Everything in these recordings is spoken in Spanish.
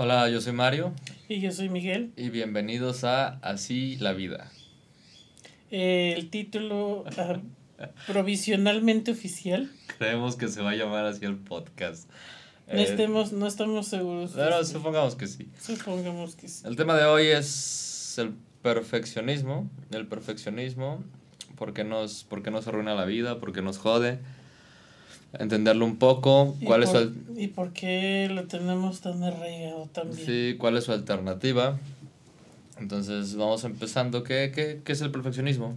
Hola, yo soy Mario. Y yo soy Miguel. Y bienvenidos a Así la vida. Eh, el título ah, provisionalmente oficial. Creemos que se va a llamar así el podcast. No, estemos, no estamos seguros. Pero supongamos que sí. Supongamos que sí. El tema de hoy es el perfeccionismo. El perfeccionismo, ¿por qué nos, por qué nos arruina la vida? ¿Por qué nos jode? Entenderlo un poco. ¿Cuál es su ¿Y por qué lo tenemos tan arraigado también? Sí, ¿cuál es su alternativa? Entonces, vamos empezando. ¿Qué, qué, qué es el perfeccionismo?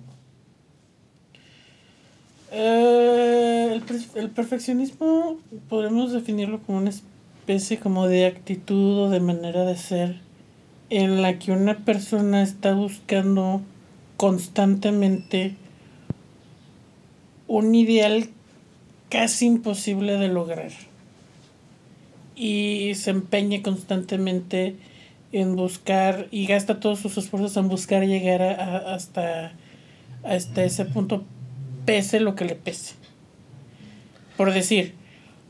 Eh, el, el, perfeccionismo podemos definirlo como una especie como de actitud o de manera de ser en la que una persona está buscando constantemente un ideal casi imposible de lograr. Y se empeña constantemente en buscar y gasta todos sus esfuerzos en buscar llegar a, hasta, hasta ese punto, pese lo que le pese. Por decir,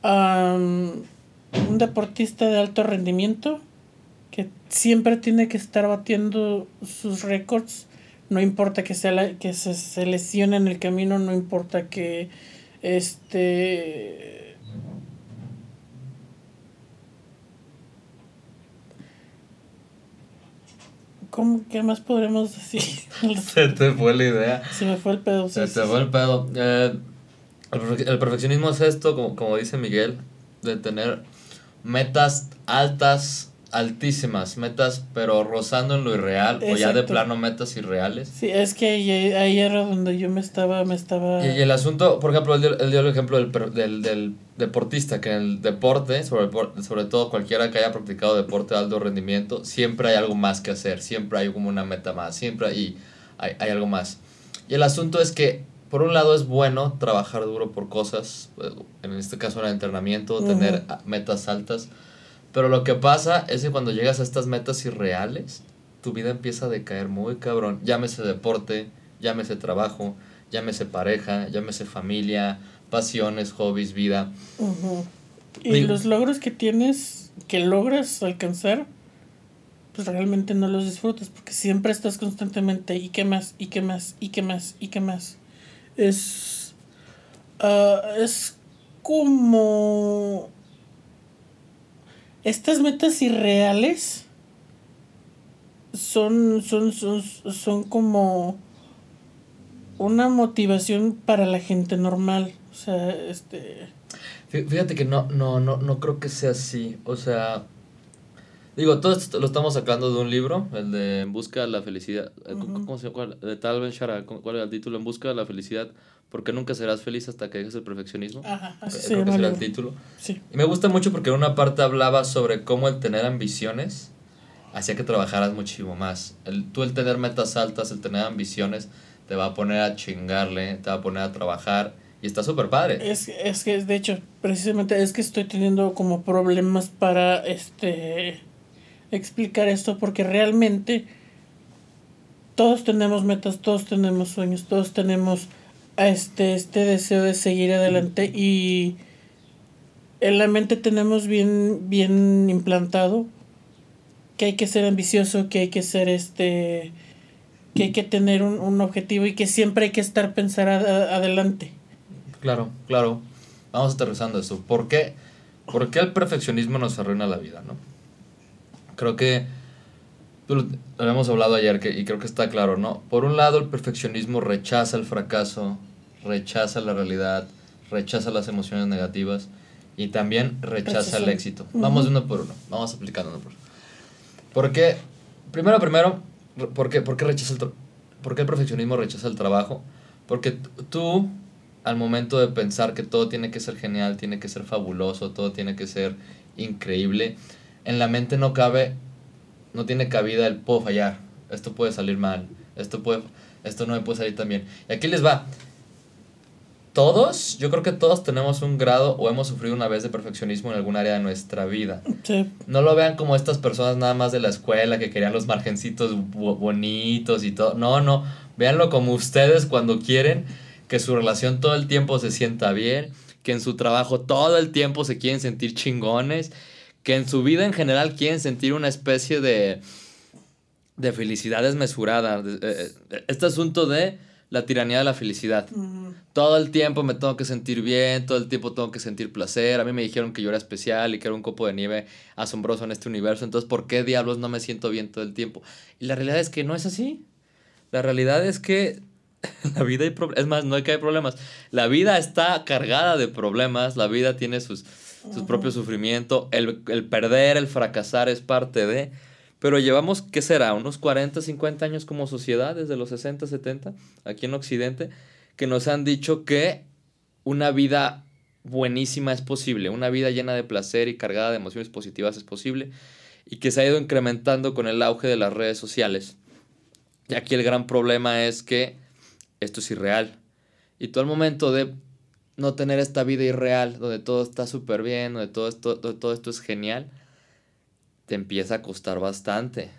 un deportista de alto rendimiento que siempre tiene que estar batiendo sus récords, no importa que, sea que se, se lesione en el camino, no importa que este. ¿Cómo, ¿Qué más podremos decir? Se te fue la idea. Se me fue el pedo. Se te fue el pedo. Eh, el, perfeccionismo es esto, como, como dice Miguel, de tener metas altas altísimas, metas, pero rozando en lo irreal, o ya de plano metas irreales. Sí, es que ahí, era donde yo me estaba, me estaba... Y, el asunto, por ejemplo, él dio, el ejemplo del, del, del, deportista, que en el deporte, sobre, sobre todo cualquiera que haya practicado deporte de alto rendimiento, siempre hay algo más que hacer, siempre hay como una meta más, siempre hay, hay, hay algo más. Y el asunto es que, por un lado, es bueno trabajar duro por cosas, en este caso en el entrenamiento, tener metas altas, pero lo que pasa es que cuando llegas a estas metas irreales, tu vida empieza a decaer muy cabrón. Llámese deporte, llámese trabajo, llámese pareja, llámese familia, pasiones, hobbies, vida. Y los logros que tienes, que logras alcanzar, pues realmente no los disfrutas porque siempre estás constantemente y qué más, y qué más, y qué más, y qué más. Es, ah, es como estas metas irreales son, son, son, son como una motivación para la gente normal. O sea, este... Fíjate que no, no, no, no creo que sea así. O sea, digo, todo esto lo estamos sacando de un libro, el de En busca de la felicidad. ¿Cómo se llama? De Tal Ben Shara, ¿cuál era el título? En busca de la felicidad porque nunca serás feliz hasta que dejes el perfeccionismo. Ajá, así Creo que el título. Sí. Y me gusta mucho porque en una parte hablaba sobre cómo el tener ambiciones hacía que trabajaras muchísimo más. El, tú el tener metas altas, el tener ambiciones, te va a poner a chingarle, te va a poner a trabajar y está súper padre. Es, es que, de hecho, precisamente es que estoy teniendo como problemas para este explicar esto porque realmente todos tenemos metas, todos tenemos sueños, todos tenemos este, este deseo de seguir adelante y en la mente tenemos bien, bien implantado que hay que ser ambicioso, que hay que ser este, que hay que tener un, objetivo y que siempre hay que estar pensar adelante. Claro, claro. Vamos aterrizando eso. ¿Por qué, ¿Por qué el perfeccionismo nos arruina la vida, no? Creo que lo habíamos hablado ayer que, y creo que está claro, ¿no? Por un lado, el perfeccionismo rechaza el fracaso, rechaza la realidad, rechaza las emociones negativas y también rechaza el éxito. Vamos uno por uno, vamos aplicando uno por uno. ¿Por qué? Primero, primero, ¿por qué, por qué rechaza el ¿por qué el perfeccionismo rechaza el trabajo? Porque tú, al momento de pensar que todo tiene que ser genial, tiene que ser fabuloso, todo tiene que ser increíble, en la mente no cabe, no tiene cabida el puedo fallar, esto puede salir mal, esto, puede, esto no me puede salir tan bien. Y aquí les va, todos, yo creo que todos tenemos un grado o hemos sufrido una vez de perfeccionismo en algún área de nuestra vida. No lo vean como estas personas nada más de la escuela que querían los margencitos bonitos y todo. No, no. Véanlo como ustedes cuando quieren que su relación todo el tiempo se sienta bien, que en su trabajo todo el tiempo se quieren sentir chingones, que en su vida en general quieren sentir una especie de, de felicidad desmesurada. Eh, eh, este asunto de la tiranía de la felicidad. Todo el tiempo me tengo que sentir bien, todo el tiempo tengo que sentir placer. A mí me dijeron que yo era especial y que era un copo de nieve asombroso en este universo. Entonces, ¿por qué diablos no me siento bien todo el tiempo? Y la realidad es que no es así. La realidad es que la vida hay problemas. Es más, no hay que hay problemas. La vida está cargada de problemas. La vida tiene sus, sus propios sufrimientos. El, el perder, el fracasar es parte de... Pero llevamos, ¿qué será? Unos 40, 50 años como sociedad, desde los 60, 70, aquí en Occidente, que nos han dicho que una vida buenísima es posible, una vida llena de placer y cargada de emociones positivas es posible, y que se ha ido incrementando con el auge de las redes sociales. Y aquí el gran problema es que esto es irreal. Y todo el momento de no tener esta vida irreal, donde todo está súper bien, donde todo esto, todo esto es genial, te empieza a costar bastante.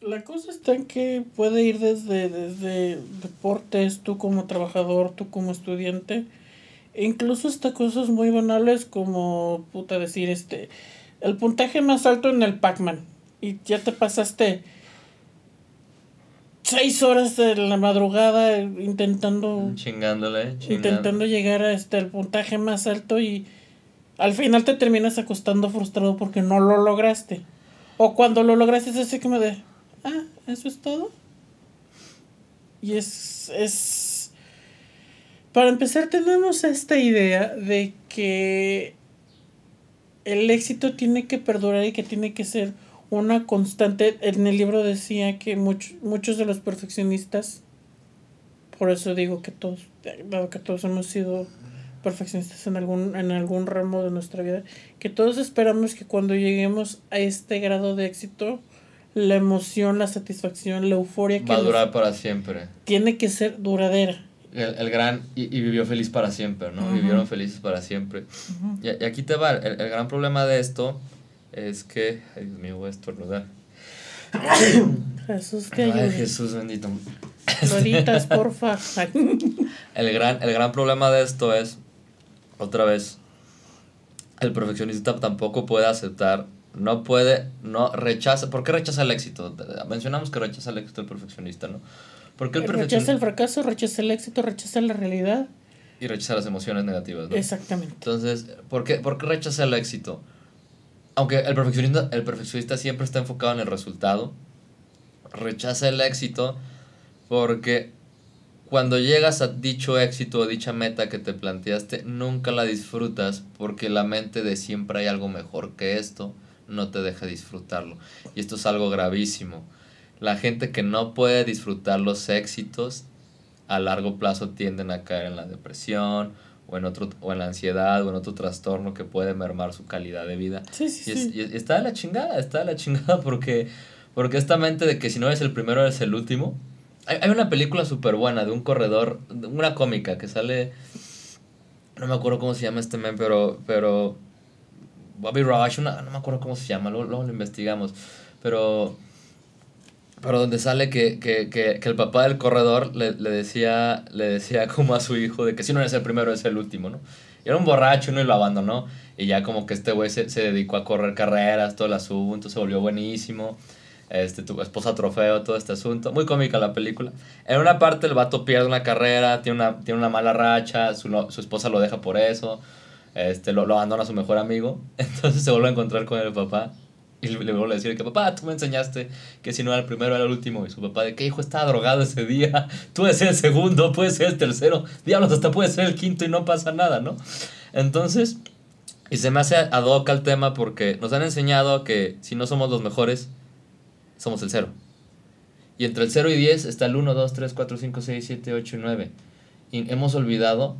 La cosa está en que puede ir desde, desde deportes, tú como trabajador, tú como estudiante, e incluso hasta cosas muy banales como, puta, decir, este, el puntaje más alto en el Pac-Man, y ya te pasaste seis horas de la madrugada intentando... Chingándole, Intentando llegar a este, el puntaje más alto y al final te terminas acostando frustrado porque no lo lograste. O cuando lo logras es así como de, ah, eso es todo. Y es, es... Para empezar tenemos esta idea de que el éxito tiene que perdurar y que tiene que ser una constante. En el libro decía que muchos de los perfeccionistas, por eso digo que todos, dado que todos hemos sido perfeccionistas en algún, en algún ramo de nuestra vida, que todos esperamos que cuando lleguemos a este grado de éxito, la emoción, la satisfacción, la euforia que... Va a durar para siempre. Tiene que ser duradera. El, gran... Y, vivió feliz para siempre, ¿no? Vivieron felices para siempre. y, aquí te va, el, gran problema de esto es que... Ay, Dios mío, voy a estornudar. Jesús te ayude. Ay, Jesús bendito. Floritas, porfa. el, gran, el gran problema de esto es otra vez, el perfeccionista tampoco puede aceptar, no puede, no rechaza. ¿Por qué rechaza el éxito? Mencionamos que rechaza el éxito el perfeccionista, ¿no? Porque el Rechaza el fracaso, rechaza el éxito, rechaza la realidad. Y rechaza las emociones negativas, ¿no? Exactamente. Entonces, ¿por qué, ¿por qué rechaza el éxito? Aunque el perfeccionista, el perfeccionista siempre está enfocado en el resultado, rechaza el éxito porque cuando llegas a dicho éxito o dicha meta que te planteaste, nunca la disfrutas porque la mente de siempre hay algo mejor que esto no te deja disfrutarlo. Y esto es algo gravísimo. La gente que no puede disfrutar los éxitos a largo plazo tienden a caer en la depresión o en otro o en la ansiedad o en otro trastorno que puede mermar su calidad de vida. Sí, sí, y, sí. y, está de la chingada, está de la chingada porque porque esta mente de que si no eres el primero eres el último hay, una película súper buena de un corredor, una cómica que sale. No me acuerdo cómo se llama este men, pero. pero Bobby Rush, una, no me acuerdo cómo se llama, luego, lo investigamos. Pero. Pero donde sale que, que, que, que el papá del corredor le, le, decía, le decía como a su hijo de que si no eres el primero, es el último, ¿no? Y era un borracho ¿no? y lo abandonó. Y ya como que este güey se, se dedicó a correr carreras, todo el asunto, se volvió buenísimo este, tu esposa trofeo, todo este asunto. Muy cómica la película. En una parte el vato pierde una carrera, tiene una, tiene una mala racha, su, su esposa lo deja por eso, este, lo, lo, abandona a su mejor amigo, entonces se vuelve a encontrar con el papá. Y le, vuelve a decir que papá, tú me enseñaste que si no era el primero era el último. Y su papá de que hijo estaba drogado ese día. Tú puedes ser el segundo, puedes ser el tercero. Diablos, hasta puede ser el quinto y no pasa nada, ¿no? Entonces, y se me hace ad hoc el tema porque nos han enseñado que si no somos los mejores, somos el 0. Y entre el 0 y 10 está el 1, 2, 3, 4, 5, 6, 7, 8 y 9. Y hemos olvidado,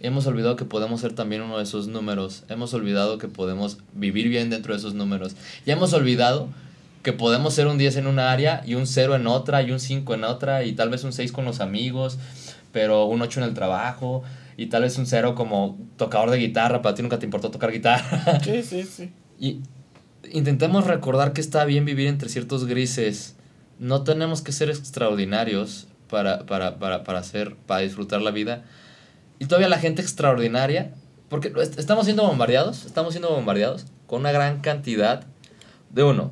hemos olvidado que podemos ser también uno de esos números. Hemos olvidado que podemos vivir bien dentro de esos números. Y hemos olvidado que podemos ser un 10 en una área y un 0 en otra y un 5 en otra y tal vez un 6 con los amigos, pero un 8 en el trabajo y tal vez un 0 como tocador de guitarra, para ti nunca te importó tocar guitarra. Sí, sí, sí. Y intentemos recordar que está bien vivir entre ciertos grises. No tenemos que ser extraordinarios para, para, para, para, hacer, para disfrutar la vida. Y todavía la gente extraordinaria, porque estamos siendo bombardeados, estamos siendo bombardeados con una gran cantidad de uno,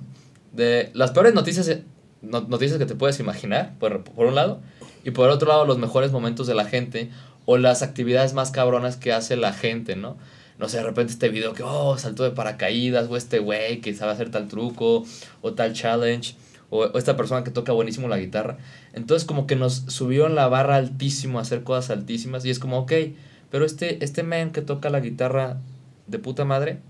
de las peores noticias, noticias que te puedes imaginar, por, por un lado, y por otro lado los mejores momentos de la gente o las actividades más cabronas que hace la gente, ¿no? No sé, de repente este video que, oh, saltó de paracaídas, o este güey que sabe hacer tal truco, o tal challenge, o, esta persona que toca buenísimo la guitarra. Entonces como que nos subieron la barra altísimo a hacer cosas altísimas y es como, ok, pero este, este man que toca la guitarra de puta madre,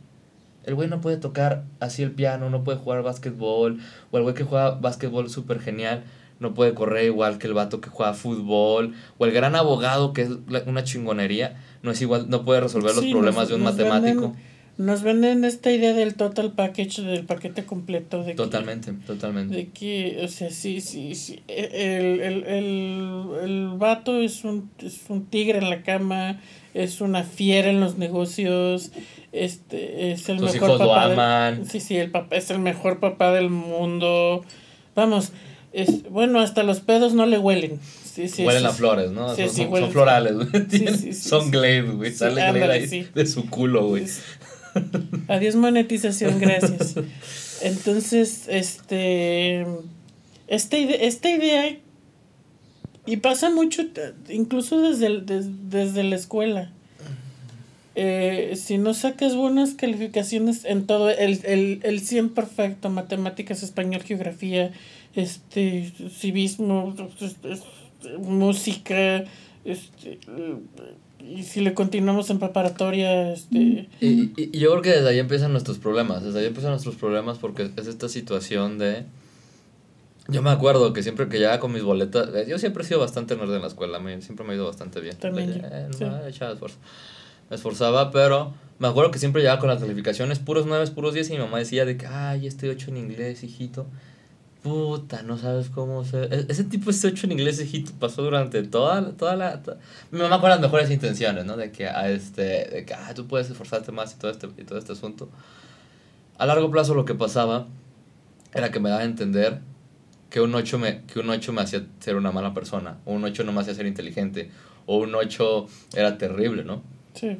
el güey no puede tocar así el piano, no puede jugar básquetbol, o el güey que juega básquetbol súper genial, no puede correr igual que el vato que juega fútbol, o el gran abogado que es una chingonería, no es igual, no puede resolver los problemas de un matemático. Nos venden esta idea del total package, del paquete completo. De totalmente, totalmente. De que, o sea, sí, sí, sí. El, el, el, el vato es un, es un tigre en la cama, es una fiera en los negocios, este, es el mejor papá. sí, sí, el papá es el mejor papá del mundo. Vamos, es, bueno, hasta los pedos no le huelen. Sí, sí, huelen a flores, ¿no? son, son, florales, güey. son glade, güey. Sale glade ahí de su culo, güey. Adiós monetización, gracias. Entonces, este... Esta idea, esta idea y pasa mucho, incluso desde, desde la escuela. Eh, si no sacas buenas calificaciones en todo, el, el, el 100 perfecto, matemáticas, español, geografía, este, civismo, música, este, y si le continuamos en preparatoria, este... Y, y, yo creo que desde ahí empiezan nuestros problemas, desde ahí empiezan nuestros problemas porque es esta situación de... Yo me acuerdo que siempre que llegaba con mis boletas, eh, yo siempre he sido bastante nerd en la escuela, siempre me ha ido bastante bien. También eh, esfuerzo. Me esforzaba, pero me acuerdo que siempre llegaba con las calificaciones puros 9, puros 10 y mi mamá decía de que, ay, estoy 8 en inglés, hijito. Puta, no sabes cómo se... E-, ese tipo de 8 en inglés, hijito, pasó durante toda, toda la... Mi mamá con las mejores intenciones, ¿no? De que, a ah, este, de que ah, tú puedes esforzarte más y todo, este, y todo este asunto. A largo plazo lo que pasaba era que me daba a entender que un 8 me, que un 8 me hacía ser una mala persona, o un 8 no me hacía ser inteligente, o un 8 era terrible, ¿no? Sí.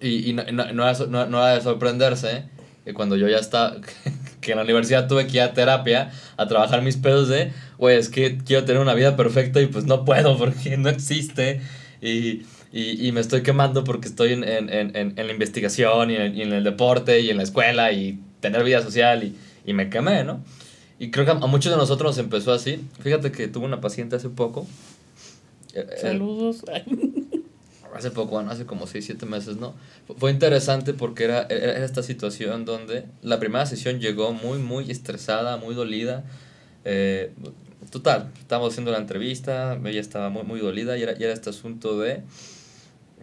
Y, y no, no, no, era, no, no era de sorprenderse que cuando yo ya estaba, que en la universidad tuve que ir a terapia a trabajar mis pedos de, güey, es que quiero tener una vida perfecta y pues no puedo porque no existe. Y, y, y me estoy quemando porque estoy en, en, en, en la investigación y y en, el deporte y en la escuela y tener vida social y, y me quemé, ¿no? Y creo que a muchos de nosotros nos empezó así. Fíjate que tuve una paciente hace poco. Eh, eh, Saludos. hace poco, hace como 6, 7 meses, ¿no? Fue interesante porque era, era, esta situación donde la primera sesión llegó muy, muy estresada, muy dolida. Eh, total, estábamos haciendo la entrevista, ella estaba muy, muy dolida y era, y era este asunto de...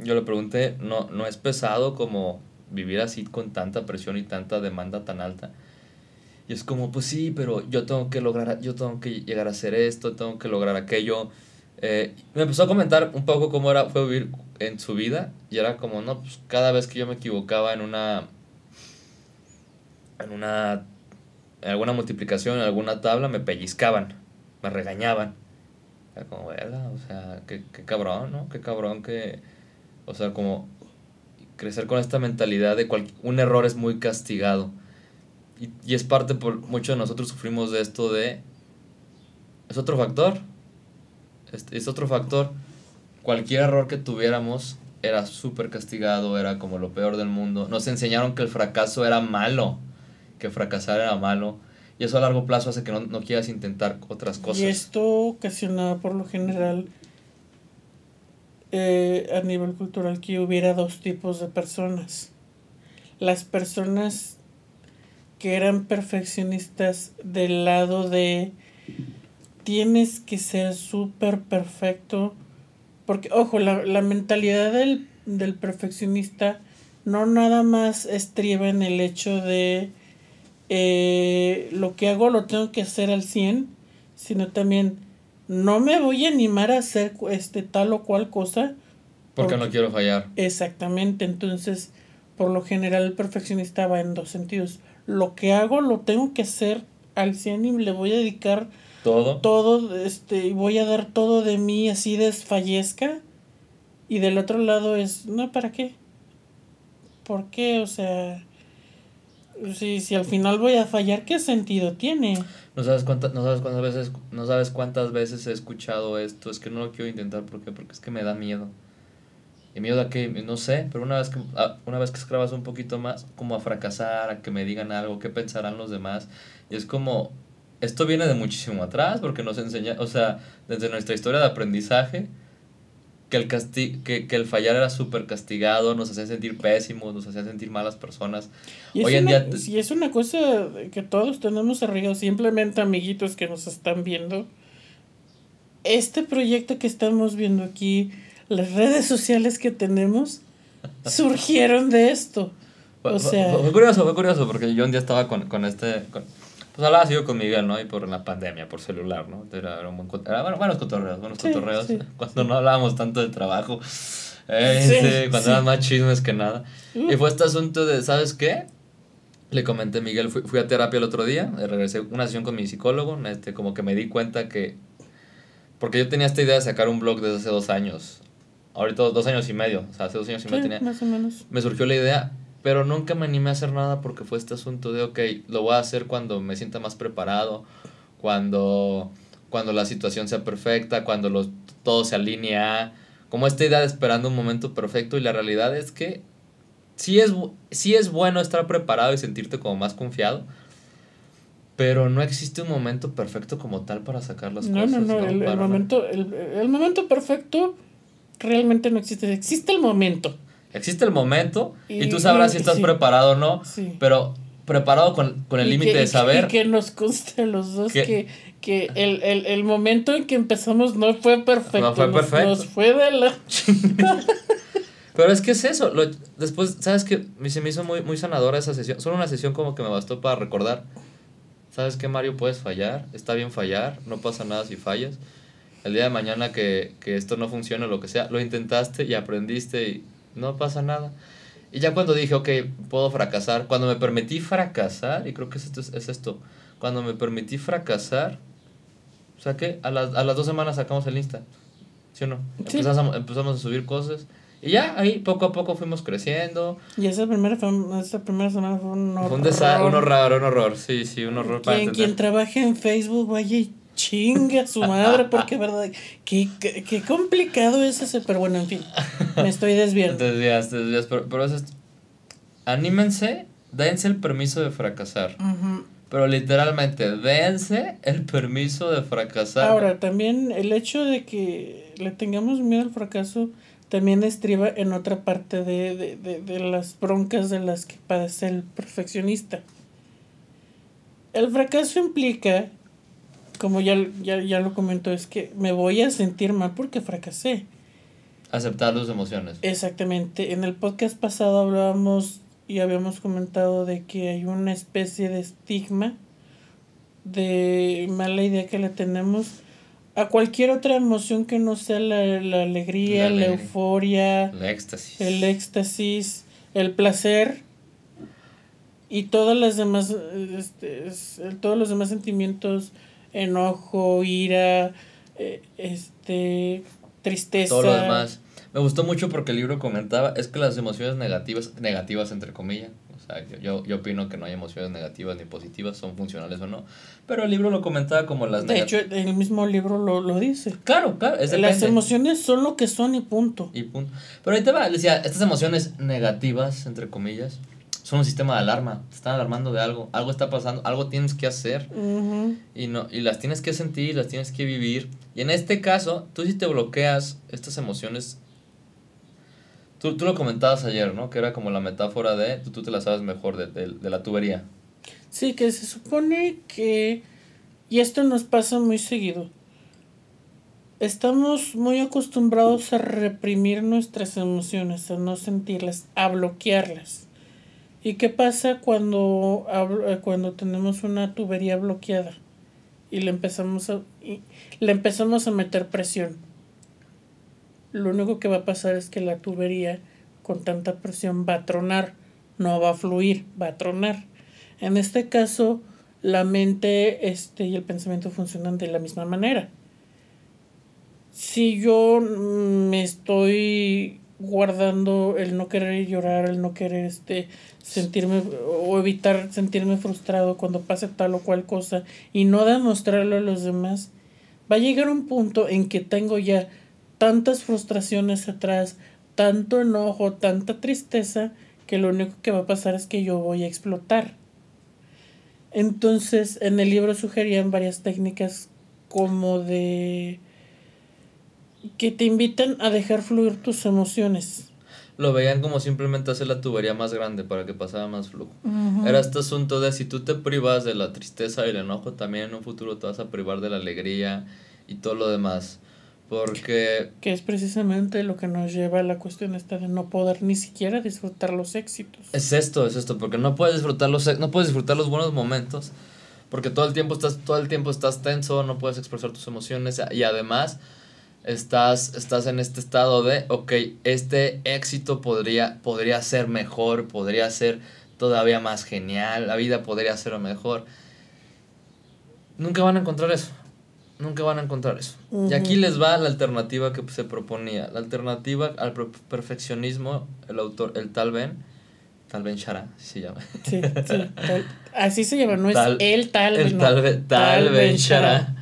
Yo le pregunté, ¿no, ¿no es pesado como vivir así con tanta presión y tanta demanda tan alta? Y es como, pues sí, pero yo tengo que lograr, yo tengo que llegar a hacer esto, tengo que lograr aquello. Eh, me empezó a comentar un poco cómo era, fue vivir en su vida y era como, no, pues cada vez que yo me equivocaba en una, en una, en alguna multiplicación, en alguna tabla, me pellizcaban, me regañaban. Era como, ¿verdad? O sea, qué, qué cabrón, ¿no? Qué cabrón que, o sea, como crecer con esta mentalidad de cual, un error es muy castigado y, y es parte por muchos de nosotros sufrimos de esto de es otro factor es, es otro factor. Cualquier error que tuviéramos era súper castigado era como lo peor del mundo. Nos enseñaron que el fracaso era malo que fracasar era malo y eso a largo plazo hace que no, no quieras intentar otras cosas. Y esto ocasionaba por lo general eh, a nivel cultural que hubiera dos tipos de personas. Las personas que eran perfeccionistas del lado de tienes que ser súper perfecto. Porque, ojo, la, la mentalidad del, del, perfeccionista no nada más estriba en el hecho de eh, lo que hago lo tengo que hacer al 100, sino también no me voy a animar a hacer este tal o cual cosa. Porque, porque no quiero fallar. Exactamente, entonces, por lo general el perfeccionista va en dos sentidos lo que hago lo tengo que hacer al 100 y le voy a dedicar todo. Todo, este, voy a dar todo de mí así desfallezca. Y del otro lado es, no, ¿para qué? ¿Por qué? O sea, si, si al final voy a fallar, ¿qué sentido tiene? No sabes cuántas, no sabes cuántas veces, no sabes cuántas veces he escuchado esto, es que no lo quiero intentar, ¿por qué? Porque es que me da miedo. Y miedo a que, no sé, pero una vez que, una vez que escribas un poquito más, como a fracasar, a que me digan algo, qué pensarán los demás. Y es como, esto viene de muchísimo atrás, porque nos enseña, o sea, desde nuestra historia de aprendizaje, que el, casti que, que el fallar era súper castigado, nos hacía sentir pésimos, nos hacía sentir malas personas. Y Hoy en día... Si es una cosa que todos tenemos arreglado, simplemente amiguitos que nos están viendo, este proyecto que estamos viendo aquí, las redes sociales que tenemos, surgieron de esto. O sea... Fue, curioso, fue curioso, porque yo un día estaba con, con este... Con, pues hablaba así con Miguel, ¿no? Y por la pandemia, por celular, ¿no? Era, era, un buen, era bueno, buenos cotorreos, buenos cotorreos. Cuando no hablábamos tanto de trabajo. Eh, cuando eran más chismes que nada. Y fue este asunto de, ¿sabes qué? Le comenté a Miguel, fui, fui, a terapia el otro día, regresé una sesión con mi psicólogo, este, como que me di cuenta que... Porque yo tenía esta idea de sacar un blog desde hace dos años. Ahorita dos años y medio, o sea, hace dos años y medio tenía... Más o menos. Me surgió la idea, pero nunca me animé a hacer nada porque fue este asunto de, ok, lo voy a hacer cuando me sienta más preparado, cuando, cuando la situación sea perfecta, cuando los, todo se alinea, como esta idea de esperando un momento perfecto y la realidad es que sí es, sí es bueno estar preparado y sentirte como más confiado, pero no existe un momento perfecto como tal para sacar las cosas. No, no, el, el momento, el, el momento perfecto realmente no existe, existe el momento. Existe el momento y, tú sabrás si estás preparado o no, pero preparado con, el límite de saber. Y que nos conste a los dos que, que el, el, el, momento en que empezamos no fue perfecto. No fue perfecto. Nos, fue de la... pero es que es eso. Lo, después, ¿sabes qué? Se me hizo muy, muy sanadora esa sesión. Solo una sesión como que me bastó para recordar. ¿Sabes qué, Mario? Puedes fallar. Está bien fallar. No pasa nada si fallas. El día de mañana que, que esto no funcione lo que sea, lo intentaste y aprendiste y no pasa nada. Y ya cuando dije, ok, puedo fracasar, cuando me permití fracasar, y creo que es esto, es esto cuando me permití fracasar, que a, las, a las dos semanas sacamos el Insta, ¿sí o no? Empezamos, a, empezamos a subir cosas. Y ya ahí poco a poco fuimos creciendo. Y esa primera, esa primera semana fue un horror. Fue un, un horror, un horror, sí, sí, un horror para quien, quien trabaje en Facebook vaya y Chinga su madre, porque verdad, qué, qué, complicado es ese, pero bueno, en fin, me estoy desviando. Te desvías, te desvías, pero, pero es anímense, dense el permiso de fracasar. Pero literalmente, dense el permiso de fracasar. Ahora, también el hecho de que le tengamos miedo al fracaso también estriba en otra parte de, de, de, de las broncas de las que padece el perfeccionista. El fracaso implica como ya, ya, ya lo comentó, es que me voy a sentir mal porque fracasé. Aceptar las emociones. Exactamente. En el podcast pasado hablábamos y habíamos comentado de que hay una especie de estigma de mala idea que le tenemos a cualquier otra emoción que no sea la, alegría, la, euforia, el éxtasis. el éxtasis, el placer y todas las demás este, todos los demás sentimientos enojo, ira, eh, este, tristeza. Todo lo demás. Me gustó mucho porque el libro comentaba, es que las emociones negativas, negativas entre comillas, o sea, yo, yo, opino que no hay emociones negativas ni positivas, son funcionales o no, pero el libro lo comentaba como las negativas. De hecho, el mismo libro lo, lo dice. Claro, claro. Es las emociones son lo que son y punto. Y punto. Pero ahí te va, decía, estas emociones negativas, entre comillas, son un sistema de alarma, te están alarmando de algo, algo está pasando, algo tienes que hacer y, no, y las tienes que sentir, las tienes que vivir. Y en este caso, tú si te bloqueas estas emociones, tú, tú lo comentabas ayer, ¿no? Que era como la metáfora de, tú, tú te la sabes mejor, de, de, de la tubería. Sí, que se supone que, y esto nos pasa muy seguido, estamos muy acostumbrados a reprimir nuestras emociones, a no sentirlas, a bloquearlas. ¿Y qué pasa cuando, eh, cuando tenemos una tubería bloqueada y le empezamos a, le empezamos a meter presión? Lo único que va a pasar es que la tubería con tanta presión va a tronar, no va a fluir, va a tronar. En este caso, la mente este, y el pensamiento funcionan de la misma manera. Si yo me estoy guardando el no querer llorar, el no querer este sentirme o evitar sentirme frustrado cuando pase tal o cual cosa y no demostrarlo a los demás, va a llegar un punto en que tengo ya tantas frustraciones atrás, tanto enojo, tanta tristeza, que lo único que va a pasar es que yo voy a explotar. Entonces, en el libro sugerían varias técnicas como de que te invitan a dejar fluir tus emociones. Lo veían como simplemente hacer la tubería más grande para que pasara más flujo. Era este asunto de si tú te privas de la tristeza y el enojo, también en un futuro te vas a privar de la alegría y todo lo demás. Porque... Que es precisamente lo que nos lleva a la cuestión esta de no poder ni siquiera disfrutar los éxitos. Es esto, es esto, porque no puedes disfrutar los, no puedes disfrutar los buenos momentos, porque todo el tiempo estás, todo el tiempo estás tenso, no puedes expresar tus emociones y además estás, estás en este estado de, ok, este éxito podría, podría ser mejor, podría ser todavía más genial, la vida podría ser mejor. Nunca van a encontrar eso. Nunca van a encontrar eso. Y aquí les va la alternativa que se proponía. La alternativa al perfeccionismo, el autor, el tal Ben, tal Ben Shara, así se llama. Sí, sí, así se llama, no es el tal Ben. El tal, tal, Ben Shara.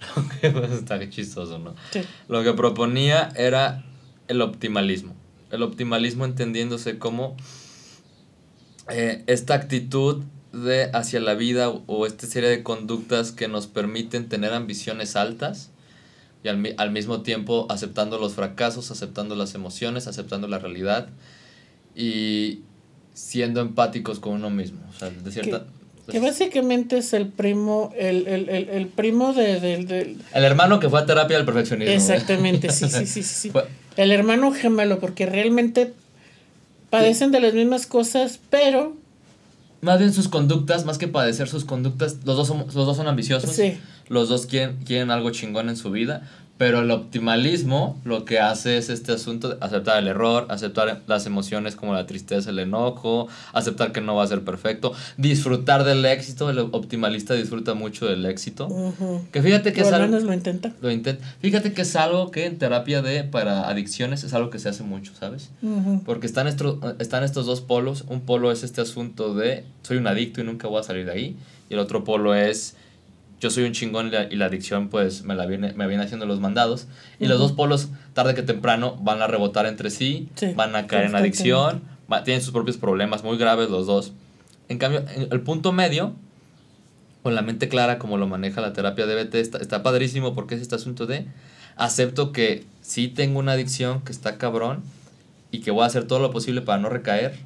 Pues, está chistoso, ¿no? Sí. Lo que proponía era el optimalismo. El optimalismo entendiéndose como eh, esta actitud de hacia la vida o esta serie de conductas que nos permiten tener ambiciones altas y al, al, mismo tiempo aceptando los fracasos, aceptando las emociones, aceptando la realidad y siendo empáticos con uno mismo. O sea, de cierta... Que, básicamente es el primo, el, el, el, el primo de, del... El hermano que fue a terapia del perfeccionismo. Exactamente, sí, sí, sí, sí. el hermano gemelo, porque realmente padecen de las mismas cosas, pero más bien sus conductas, más que padecer sus conductas, los dos son, los dos son ambiciosos. Los dos quieren, quieren algo chingón en su vida, pero el optimalismo lo que hace es este asunto de aceptar el error, aceptar las emociones como la tristeza, el enojo, aceptar que no va a ser perfecto, disfrutar del éxito. El optimalista disfruta mucho del éxito. Que fíjate que es algo. lo intenta. Lo intenta. Fíjate que es algo que en terapia de para adicciones es algo que se hace mucho, ¿sabes? Porque están, estos, están estos dos polos. Un polo es este asunto de soy un adicto y nunca voy a salir de ahí. Y el otro polo es yo soy un chingón y la, y la, adicción pues me la viene, me viene haciendo los mandados. Y los dos polos, tarde que temprano, van a rebotar entre sí, van a caer en adicción, tienen sus propios problemas muy graves los dos. En cambio, el punto medio, con la mente clara como lo maneja la terapia DBT, está, está padrísimo porque es este asunto de acepto que sí tengo una adicción que está cabrón y que voy a hacer todo lo posible para no recaer,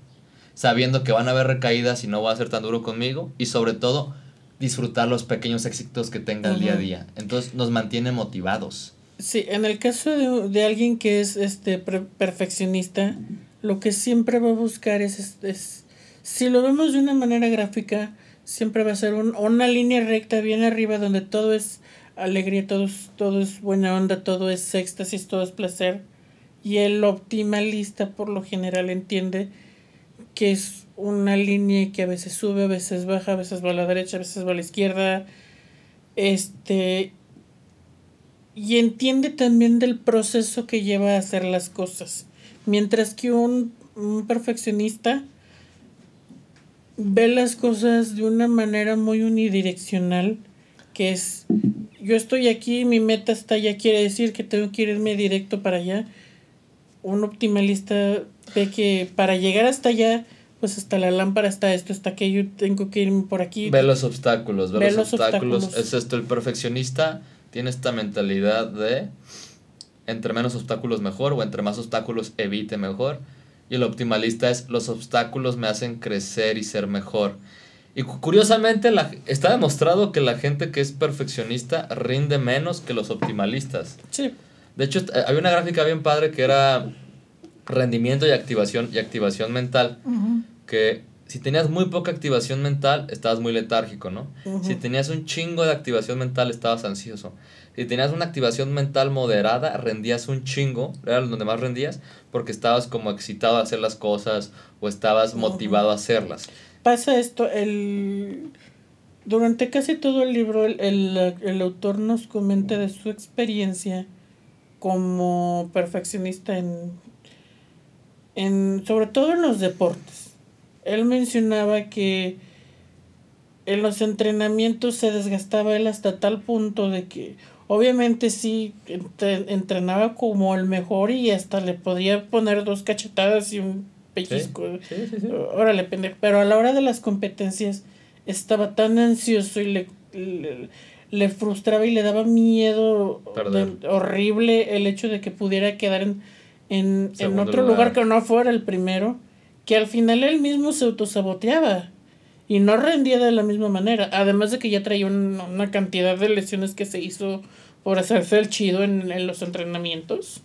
sabiendo que van a haber recaídas y no voy a ser tan duro conmigo y sobre todo disfrutar los pequeños éxitos que tenga el día a día. Entonces nos mantiene motivados. Sí, en el caso de, de alguien que es este perfeccionista, lo que siempre va a buscar es, es, si lo vemos de una manera gráfica, siempre va a ser un, una línea recta bien arriba donde todo es alegría, todo es, todo es buena onda, todo es éxtasis, todo es placer. Y el optimalista por lo general entiende que es una línea que a veces sube, a veces baja, a veces va a la derecha, a veces va a la izquierda. Este. Y entiende también del proceso que lleva a hacer las cosas. Mientras que un, un perfeccionista ve las cosas de una manera muy unidireccional, que es, yo estoy aquí, mi meta está allá, quiere decir que tengo que irme directo para allá. Un optimalista ve que para llegar hasta allá pues hasta la lámpara está esto, está aquello, tengo que irme por aquí. Ve los obstáculos, ve, los, obstáculos. Es esto, el perfeccionista tiene esta mentalidad de entre menos obstáculos mejor o entre más obstáculos evite mejor. Y el optimalista es los obstáculos me hacen crecer y ser mejor. Y curiosamente la, está demostrado que la gente que es perfeccionista rinde menos que los optimalistas. Sí. De hecho, había una gráfica bien padre que era rendimiento y activación y activación mental que si tenías muy poca activación mental, estabas muy letárgico, ¿no? Si tenías un chingo de activación mental, estabas ansioso. Si tenías una activación mental moderada, rendías un chingo, era donde más rendías, porque estabas como excitado a hacer las cosas o estabas motivado a hacerlas. Pasa esto, el... Durante casi todo el libro, el, el autor nos comenta de su experiencia como perfeccionista en en, sobre todo en los deportes. Él mencionaba que en los entrenamientos se desgastaba él hasta tal punto de que obviamente sí entrenaba como el mejor y hasta le podía poner dos cachetadas y un pellizco. Órale, pendejo. Pero a la hora de las competencias estaba tan ansioso y le, le, frustraba y le daba miedo horrible el hecho de que pudiera quedar en, en, en otro lugar. que no fuera el primero, que al final él mismo se autosaboteaba y no rendía de la misma manera. Además de que ya traía una cantidad de lesiones que se hizo por hacerse el chido en, en los entrenamientos.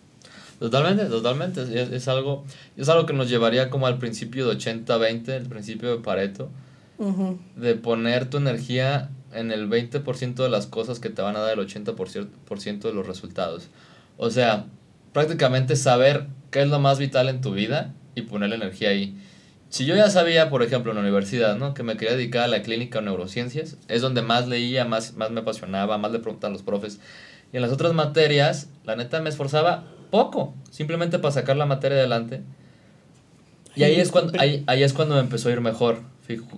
Totalmente, totalmente. Es, es, algo, es algo que nos llevaría como al principio de 80-20, el principio de Pareto, de poner tu energía en el 20% de las cosas que te van a dar el 80% de los resultados. O sea, prácticamente saber qué es lo más vital en tu vida y poner la energía ahí. Si yo ya sabía, por ejemplo, en la universidad, ¿no? Que me quería dedicar a la clínica o neurociencias, es donde más leía, más, más me apasionaba, más le preguntaba a los profes. Y en las otras materias, la neta me esforzaba poco, simplemente para sacar la materia adelante. Y ahí es cuando, ahí, ahí es cuando me empezó a ir mejor,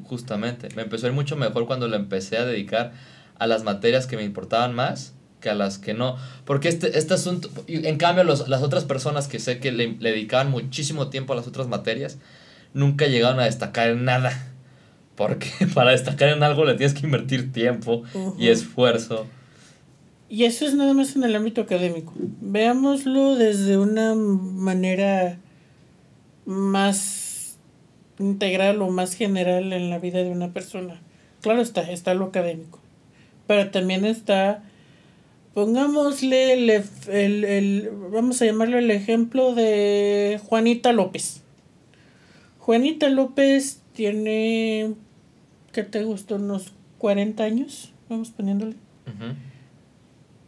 justamente. Me empezó a ir mucho mejor cuando le empecé a dedicar a las materias que me importaban más que a las que no. Porque este, este asunto, en cambio, los, las otras personas que sé que le, le dedicaban muchísimo tiempo a las otras materias, nunca llegaron a destacar en nada. Porque para destacar en algo le tienes que invertir tiempo y esfuerzo. Y eso es nada más en el ámbito académico. Veámoslo desde una manera más integral o más general en la vida de una persona. Claro está, está lo académico. Pero también está, pongámosle el, el, el vamos a llamarlo el ejemplo de Juanita López. Juanita López tiene, ¿qué te gustó? Unos 40 años, vamos poniéndole.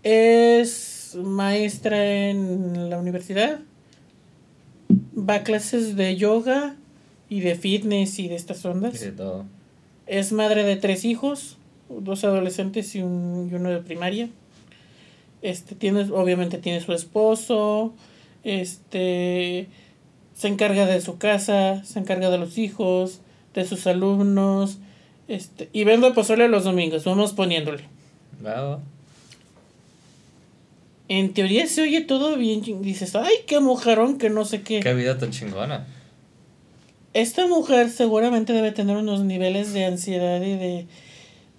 Es maestra en la universidad. Va a clases de yoga y de fitness y de estas ondas. Es madre de tres hijos, dos adolescentes y, un, y uno de primaria. Este tiene, obviamente tiene su esposo. Este se encarga de su casa, se encarga de los hijos, de sus alumnos. Este, y vende pozole los domingos, vamos poniéndole. En teoría se oye todo bien. Dices, ay, qué mujerón, que no sé qué. Qué vida tan chingona. Esta mujer seguramente debe tener unos niveles de ansiedad y de,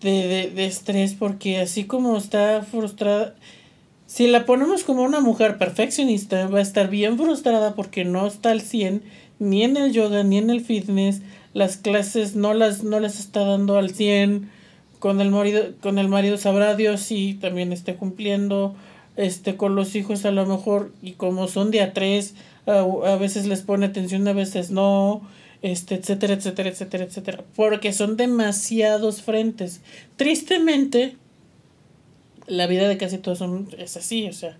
de, de, estrés porque así como está frustrada, si la ponemos como una mujer perfeccionista, va a estar bien frustrada porque no está al 100 ni en el yoga ni en el fitness, las clases no las, no las está dando al 100, con el marido, con el marido sabrá Dios si también esté cumpliendo este con los hijos a lo mejor y como son de a tres a, veces les pone atención a veces no este etcétera etcétera etcétera etcétera. Porque son demasiados frentes. Tristemente la vida de casi todos son, es así o sea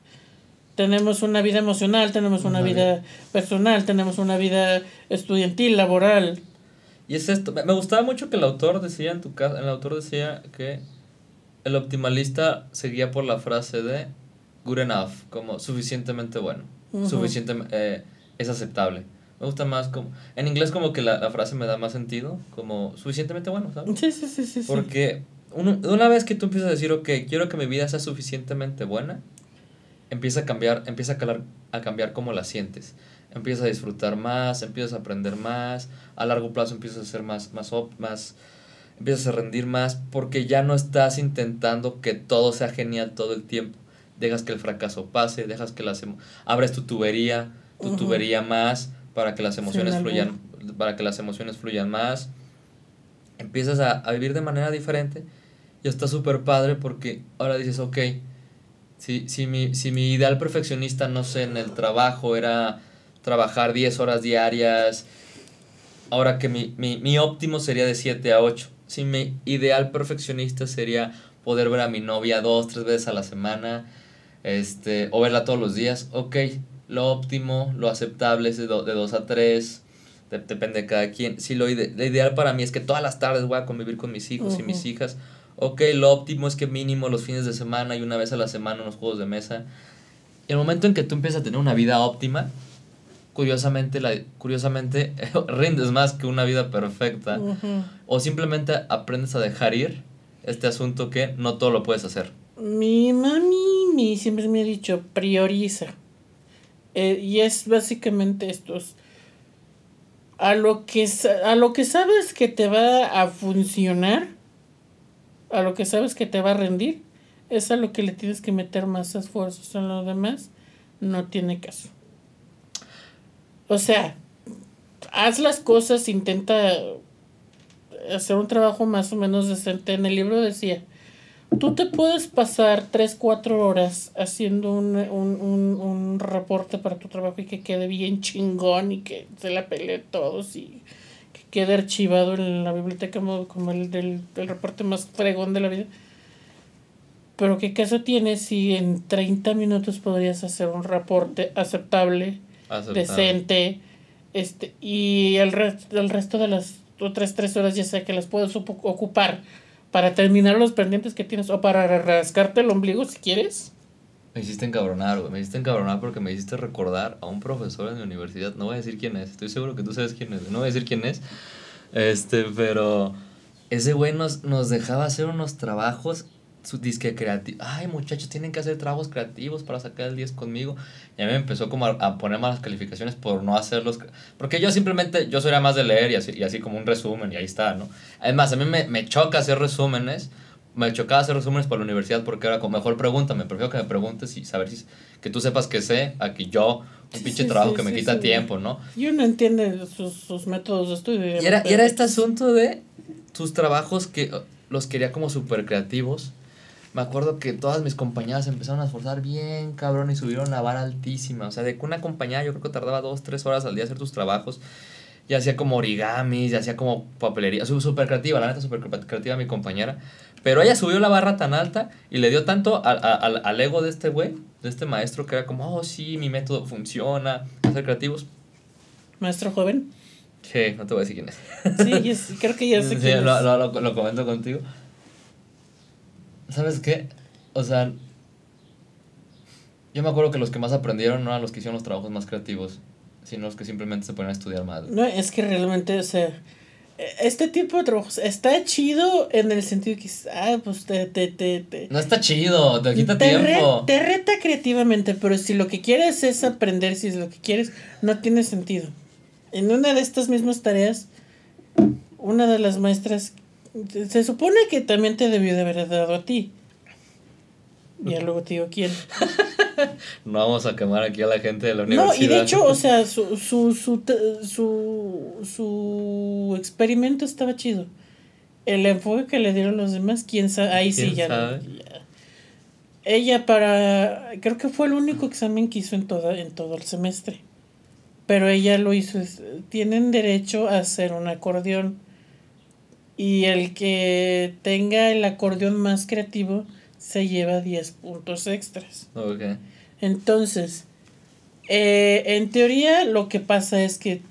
tenemos una vida emocional tenemos una vida personal tenemos una vida estudiantil laboral y es esto me gustaba mucho que el autor decía en tu caso el autor decía que el optimalista seguía por la frase de good enough, como suficientemente bueno, eh, es aceptable. Me gusta más como, en inglés como que la, frase me da más sentido, como suficientemente bueno, ¿sabes? Sí, sí, sí, sí. Porque una vez que tú empiezas a decir, ok, quiero que mi vida sea suficientemente buena, empieza a cambiar, empieza a, calar, a cambiar cómo la sientes. Empiezas a disfrutar más, empiezas a aprender más, a largo plazo empiezas a ser más, más, más, empiezas a rendir más, porque ya no estás intentando que todo sea genial todo el tiempo dejas que el fracaso pase, dejas que las abres tu tubería, tu tubería más para que las emociones fluyan, para que las emociones fluyan más. Empiezas a, a vivir de manera diferente y está súper padre porque ahora dices, ok, si, si, mi, si mi ideal perfeccionista, no sé, en el trabajo era trabajar 10 horas diarias, ahora que mi, mi, mi óptimo sería de 7 a 8. Si mi ideal perfeccionista sería poder ver a mi novia dos, tres veces a la semana, este, o verla todos los días, ok, lo óptimo, lo aceptable es de 2 a 3, depende de cada quien. Si lo, ideal para mí es que todas las tardes voy a convivir con mis hijos y mis hijas, ok, lo óptimo es que mínimo los fines de semana y una vez a la semana unos juegos de mesa. El momento en que tú empiezas a tener una vida óptima, curiosamente, la, curiosamente rindes más que una vida perfecta. O simplemente aprendes a dejar ir este asunto que no todo lo puedes hacer. Mi mami siempre me ha dicho, prioriza. Eh, y es básicamente esto. A lo, que, a lo que sabes que te va a funcionar, a lo que sabes que te va a rendir, es a lo que le tienes que meter más esfuerzos. En lo demás, no tiene caso. O sea, haz las cosas, intenta hacer un trabajo más o menos decente. En el libro decía, tú te puedes pasar 3, 4 horas haciendo un, un, un, un, reporte para tu trabajo y que quede bien chingón y que se la pelee todos y que quede archivado en la biblioteca como, como el del el reporte más fregón de la vida. Pero ¿qué caso tiene si en 30 minutos podrías hacer un reporte aceptable, decente, este, y el, el resto de las otras 3 horas ya sea que las puedes ocupar para terminar los pendientes que tienes o para rascarte el ombligo si quieres? Me hiciste encabronar, güey. Me hiciste encabronar porque me hiciste recordar a un profesor en la universidad. No voy a decir quién es. Estoy seguro que tú sabes quién es. No voy a decir quién es. Este, pero ese güey nos, nos dejaba hacer unos trabajos su disque creativo. Ay, muchachos, tienen que hacer trabajos creativos para sacar el 10 conmigo. Y a mí me empezó como a, poner malas calificaciones por no hacerlos. Porque yo simplemente, yo soy más de leer y así, y así como un resumen y ahí está, ¿no? Además, a mí me, me choca hacer resúmenes. Me chocaba hacer resúmenes por la universidad porque era como, mejor pregúntame, prefiero que me preguntes y saber si, que tú sepas que sé, a que yo, un pinche trabajo que me quita tiempo, ¿no? Yo no entiende sus, sus métodos de estudio. Y era, y era este asunto de tus trabajos que los quería como súper creativos me acuerdo que todas mis compañeras empezaron a esforzar bien, cabrón, y subieron la vara altísima. O sea, de que una compañera yo creo que tardaba dos, tres horas al día hacer tus trabajos. Y hacía como origamis, y hacía como papelería. Súper creativa, la neta, súper creativa mi compañera. Pero ella subió la barra tan alta y le dio tanto al, al, al ego de este güey, de este maestro, que era como, oh, sí, mi método funciona, hacer creativos. ¿Maestro joven? Sí, no te voy a decir quién es. Sí, creo que ya sé quién es. Lo, lo, lo comento contigo. ¿Sabes qué? O sea, yo me acuerdo que los que más aprendieron no eran los que hicieron los trabajos más creativos, sino los que simplemente se ponían a estudiar más. No, es que realmente, o sea, este tipo de trabajos está chido en el sentido que, ah, pues te, te, te, No está chido, te quita tiempo. te reta creativamente, pero si lo que quieres es aprender, si es lo que quieres, no tiene sentido. En una de estas mismas tareas, una de las maestras se supone que también te debió de haber dado a ti. Y luego te digo quién. no vamos a quemar aquí a la gente de la universidad. No, y de hecho, o sea, su, su, su, su, su experimento estaba chido. El enfoque que le dieron los demás, quién sabe. Ahí sí ya, Ella para. Creo que fue el único examen que hizo en, toda, en todo el semestre. Pero ella lo hizo. Tienen derecho a hacer un acordeón y el que tenga el acordeón más creativo se lleva 10 puntos extras. Okay. Entonces, eh, en teoría lo que pasa es que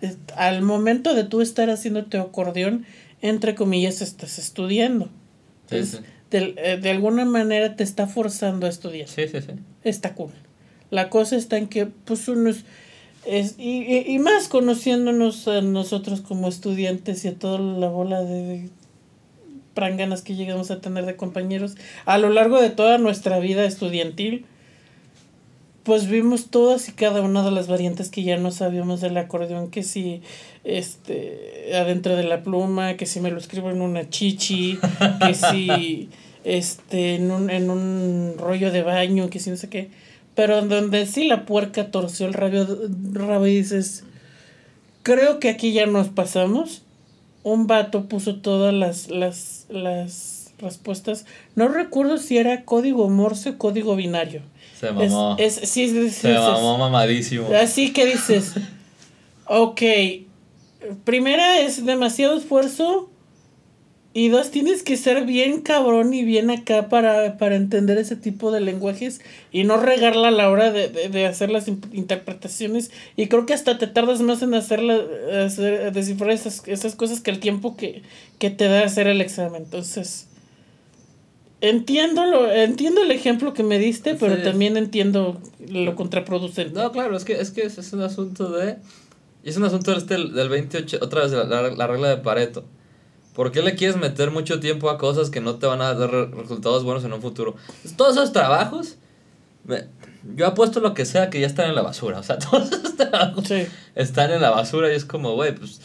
eh, al momento de tú estar haciendo tu acordeón, entre comillas, estás estudiando. Sí, sí. De, eh, de, alguna manera te está forzando a estudiar. Sí, sí, sí. Está cool. La cosa está en que, pues, unos es, y, y, más conociéndonos a nosotros como estudiantes y a toda la bola de, pranganas que llegamos a tener de compañeros a lo largo de toda nuestra vida estudiantil, pues vimos todas y cada una de las variantes que ya no sabíamos del acordeón, que si este adentro de la pluma, que si me lo escribo en una chichi, que si este en un, en un rollo de baño, que si no sé qué pero donde sí la puerca torció el rabio, rabo y dices, creo que aquí ya nos pasamos. Un vato puso todas las, las, las respuestas. No recuerdo si era código morse o código binario. Se mamó. Es, sí, Se mamó mamadísimo. Así que dices, ok, primera es demasiado esfuerzo y dos, tienes que ser bien cabrón y bien acá para, para entender ese tipo de lenguajes y no regarla a la hora de, de, hacer las interpretaciones. Y creo que hasta te tardas más en hacerla, hacer, descifrar esas, esas cosas que el tiempo que, que te da hacer el examen. Entonces, Entiendo, lo, entiendo el ejemplo que me diste, pero Sí. también entiendo lo contraproducente. No, claro, es que es, que es un asunto de... Es un asunto este del 28, otra vez la, la- la regla de Pareto. ¿Por qué le quieres meter mucho tiempo a cosas que no te van a dar re- resultados buenos en un futuro? Todos esos trabajos, me- yo apuesto lo que sea que ya están en la basura. O sea, todos esos trabajos Sí. están en la basura y es como, güey, pues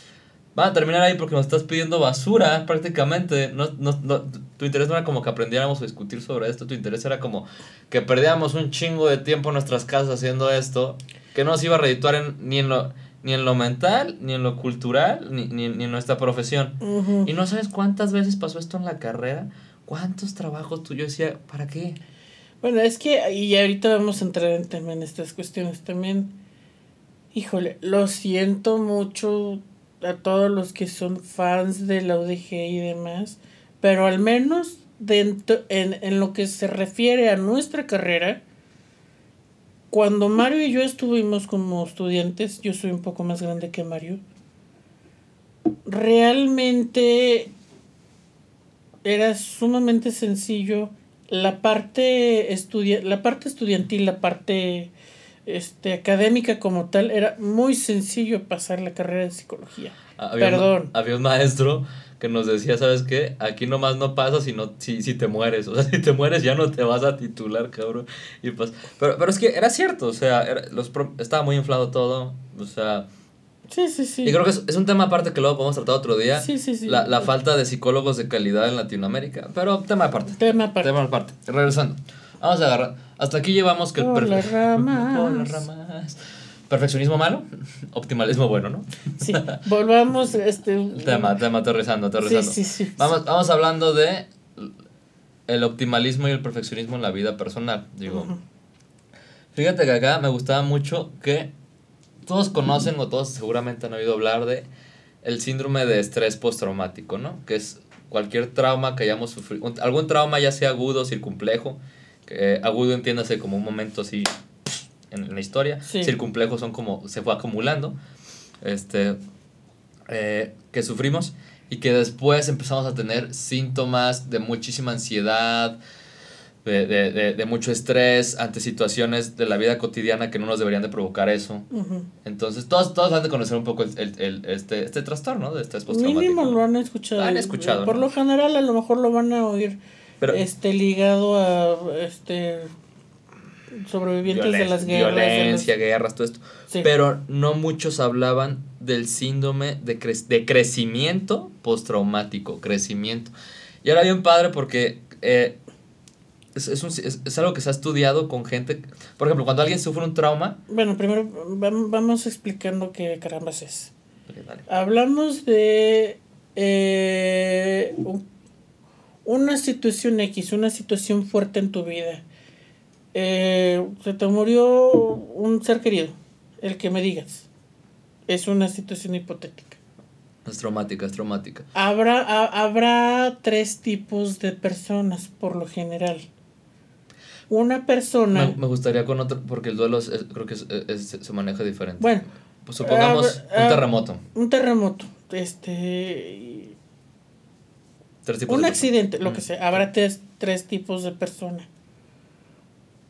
van a terminar ahí porque nos estás pidiendo basura prácticamente. No, no, no, tu interés no era como que aprendiéramos a discutir sobre esto, tu interés era como que perdiéramos un chingo de tiempo en nuestras casas haciendo esto, que no nos iba a redituar en- ni, en lo, ni en lo mental, ni en lo cultural, ni, ni, ni en nuestra profesión. Y no sabes cuántas veces pasó esto en la carrera, cuántos trabajos tú yo decía, ¿para qué? Bueno, es que, y ahorita vamos a entrar en, tema en estas cuestiones también. Híjole, lo siento mucho a todos los que son fans de la UDG y demás, pero al menos dentro, en, en lo que se refiere a nuestra carrera, cuando Mario y yo estuvimos como estudiantes, yo soy un poco más grande que Mario, realmente era sumamente sencillo la parte la parte estudiantil la parte este académica como tal era muy sencillo pasar la carrera de psicología Había Perdón. Un, había un maestro que nos decía, ¿sabes qué? Aquí nomás no pasa si, no, si, si te mueres. O sea, si te mueres ya no te vas a titular, cabrón. Y pues, pero, pero es que era cierto, o sea, era- los pro- estaba muy inflado todo. O sea, sí sí sí y creo que es, es un tema aparte que luego podemos tratar otro día. Sí, sí, sí. La, la falta de psicólogos de calidad en Latinoamérica. Pero tema aparte. tema aparte Tema aparte. Regresando. Vamos a agarrar. Hasta aquí llevamos que el Por las ramas. Por las ramas. Perfeccionismo malo, optimalismo bueno, ¿no? sí volvamos este Tema, tema, aterrizando, aterrizando. Sí, sí, sí. Vamos, vamos hablando de el optimalismo y el perfeccionismo en la vida personal. Digo, fíjate que acá me gustaba mucho que todos conocen o todos seguramente han oído hablar de el síndrome de estrés postraumático, ¿no? Que es cualquier trauma que hayamos sufrido, algún trauma ya sea agudo o circumplejo, que, eh, agudo entiéndase como un momento así en, la historia, Sí. circumplejo son como se fue acumulando, este, eh, que sufrimos y que después empezamos a tener síntomas de muchísima ansiedad, de, de, de, de mucho estrés ante situaciones de la vida cotidiana que no nos deberían de provocar eso. Ujú. Entonces, todos, todos han de conocer un poco el, el, el- este, este trastorno de estrés postraumático. mínimo ¿no? lo han escuchado Han escuchado, por ¿no? lo general a lo mejor lo van a oír Pero- este ligado a este sobrevivientes de las guerras de los- Violencia, guerras, todo esto. Sí. Pero no muchos hablaban del síndrome de, cre- de crecimiento postraumático, crecimiento. Y ahora bien padre porque eh, es, es, un- es- es algo que se ha estudiado con gente. Por ejemplo, cuando alguien sufre un trauma. Bueno, primero vam- vamos explicando qué carambas es. Dale. Hablamos de eh, un- una situación X, una situación fuerte en tu vida. Eh, se te murió un ser querido, el que me digas. Es una situación hipotética. Es traumática, es traumática. Habrá, ha- habrá tres tipos de personas, por lo general. Una persona... Me, me gustaría con otro, porque el duelo es- creo que es- es- se maneja diferente. Bueno, Pues supongamos ah, un ah, terremoto. un terremoto, este... Tres tipos un de- accidente, lo que Mm. sea. Habrá tres, tres tipos de persona.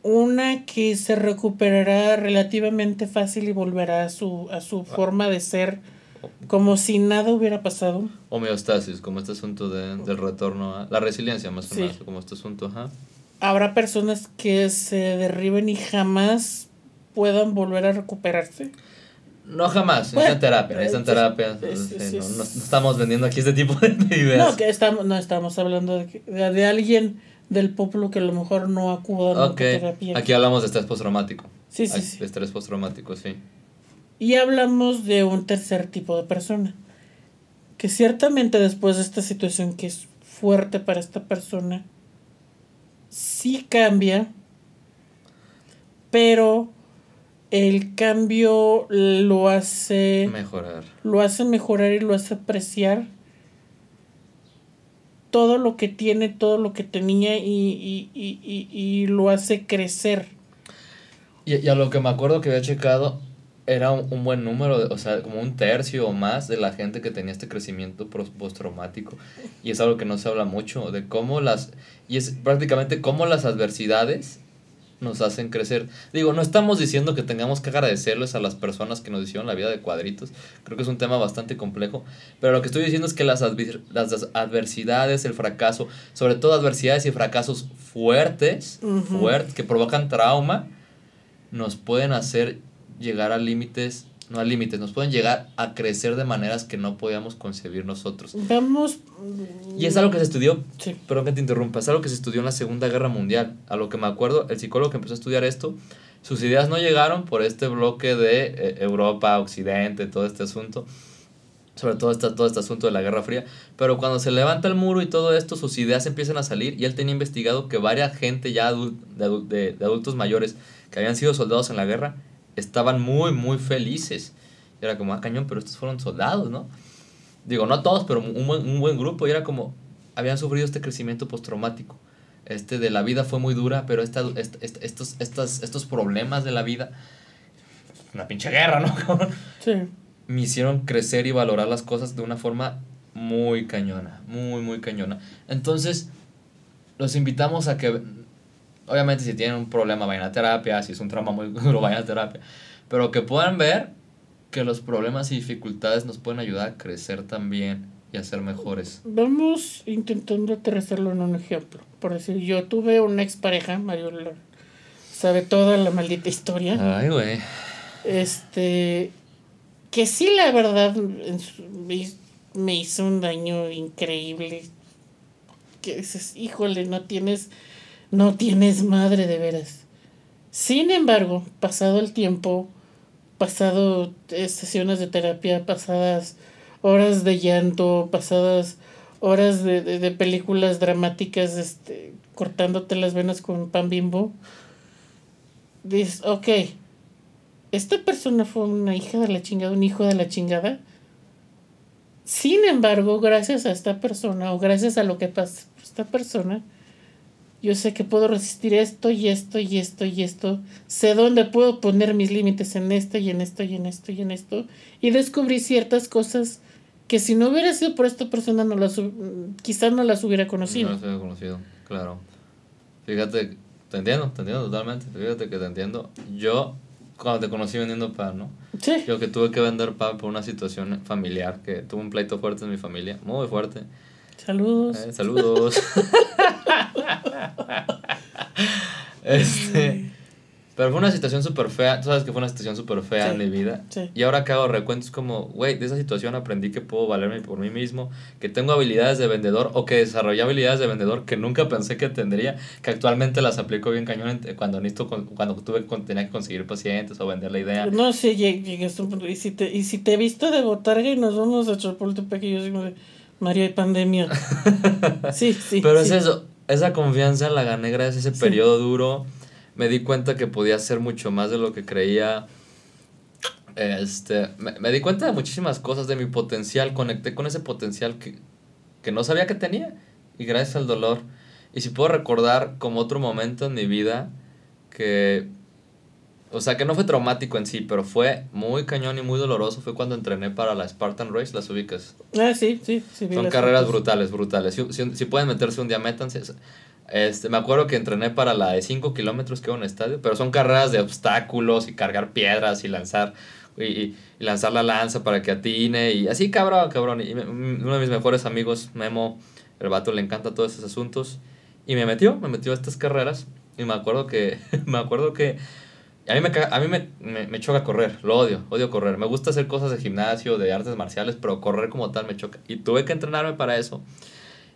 Una que se recuperará relativamente fácil y volverá a su, a su forma de ser como si nada hubiera pasado. Homeostasis, como este asunto de, del retorno a la resiliencia, más o Sí. menos, como este asunto, ajá. Habrá personas que se derriben y jamás puedan volver a recuperarse. No jamás, Bueno, necesitan terapia, sí, terapia. sí, sí, no, sí. no- no estamos vendiendo aquí este tipo de, de ideas. No, que estamos, no estamos hablando de, de, de alguien del pueblo que a lo mejor no acuda a terapia. aquí hablamos de estrés postraumático. Sí, sí, sí. De estrés postraumático, sí. Y hablamos de un tercer tipo de persona. Que ciertamente después de esta situación que es fuerte para esta persona, sí cambia, pero el cambio lo hace, Mejorar. lo hace mejorar y lo hace apreciar todo lo que tiene, todo lo que tenía y, y, y, y, lo hace crecer. Y, a lo que me acuerdo que había checado, era un, buen número, o sea, como un tercio o más de la gente que tenía este crecimiento postraumático. Y es algo que no se habla mucho, de cómo las, y es prácticamente cómo las adversidades nos hacen crecer. Digo, no estamos diciendo que tengamos que agradecerles a las personas que nos hicieron la vida de cuadritos. Creo que es un tema bastante complejo. Pero lo que estoy diciendo es que las, las adversidades, el fracaso, sobre todo adversidades y fracasos fuertes, fuertes, que provocan trauma, nos pueden hacer llegar a límites no a límites, nos pueden llegar a crecer de maneras que no podíamos concebir nosotros. Vamos. Y es algo que se estudió, sí. perdón que te interrumpa, es algo que se estudió en la Segunda Guerra Mundial. A lo que me acuerdo, el psicólogo que empezó a estudiar esto, sus ideas no llegaron por este bloque de eh, Europa, Occidente, todo este asunto, sobre todo este, todo este asunto de la Guerra Fría, pero cuando se levanta el muro y todo esto, sus ideas empiezan a salir y él tenía investigado que varias gente ya de, de adultos mayores que habían sido soldados en la guerra, estaban muy, muy felices. Y era como, ah, cañón, pero estos fueron soldados, ¿no? Digo, no todos, pero un buen, un buen grupo. Y era como, habían sufrido este crecimiento postraumático. Este de la vida fue muy dura, pero esta, estos, estas, estos problemas de la vida, una pinche guerra, ¿no? sí. Me hicieron crecer y valorar las cosas de una forma muy cañona, muy, muy cañona. Entonces, los invitamos a que obviamente si tienen un problema vayan a terapia, si es un trauma muy duro vayan a terapia, pero que puedan ver que los problemas y dificultades nos pueden ayudar a crecer también y a ser mejores. Vamos intentando aterrizarlo en un ejemplo. Por decir, yo tuve una expareja, Mario sabe toda la maldita historia. Ay, güey. Este, que sí, la verdad, me hizo un daño increíble. Que dices, híjole, no tienes no tienes madre de veras. Sin embargo, pasado el tiempo, pasado sesiones de terapia, pasadas horas de llanto, pasadas horas de, de, películas dramáticas, este, cortándote las venas con pan bimbo, dices, ok, esta persona fue una hija de la chingada, un hijo de la chingada. Sin embargo, gracias a esta persona o gracias a lo que pasa esta persona, yo sé que puedo resistir esto y esto y esto y esto. Sé dónde puedo poner mis límites en esto y en esto y en esto y en esto. Y descubrí ciertas cosas que si no hubiera sido por esta persona, no las, quizás no las hubiera conocido. No las hubiera conocido, claro. Fíjate, te entiendo, te entiendo totalmente. Fíjate que te entiendo. Yo, cuando te conocí vendiendo pan, ¿no? Sí. Yo que tuve que vender pan por una situación familiar, que tuve un pleito fuerte en mi familia, muy fuerte. Saludos. Eh, saludos. este. Pero fue una situación súper fea. Tú sabes que fue una situación súper fea en mi vida. Y ahora que hago recuentos, como, güey, de esa situación aprendí que puedo valerme por mí mismo, que tengo habilidades de vendedor o que desarrollé habilidades de vendedor que nunca pensé que tendría, que actualmente las aplico bien cañón cuando necesito, cuando tuve, tenía que conseguir pacientes o vender la idea. No, sí, llegué a un punto. Y si te, y si te visto de botarga y nos vamos a Chapultepec y yo digo, Mario, hay pandemia. sí, sí. Pero es eso esa confianza la gané gracias a ese periodo duro. Me di cuenta que podía hacer mucho más de lo que creía. Este, me, di cuenta de muchísimas cosas, de mi potencial. Conecté con ese potencial que, que no sabía que tenía. Y gracias al dolor. Y si puedo recordar como otro momento en mi vida que o sea, que no fue traumático en sí, pero fue muy cañón y muy doloroso. Fue cuando entrené para la Spartan Race, las ubicas. Ah, sí, sí. sí Son carreras brutales, brutales. Si, si, pueden meterse un día, métanse. Este, me acuerdo que entrené para la de 5 kilómetros que era un estadio, pero son carreras de obstáculos y cargar piedras y lanzar y, y, lanzar la lanza para que atine y así cabrón, cabrón. Y uno de mis mejores amigos, Memo, el vato le encanta todos esos asuntos y me metió, me metió a estas carreras y me acuerdo que, me acuerdo que a mí, me, a mí me, me, me, choca correr, lo odio, odio correr. Me gusta hacer cosas de gimnasio, de artes marciales, pero correr como tal me choca. Y tuve que entrenarme para eso.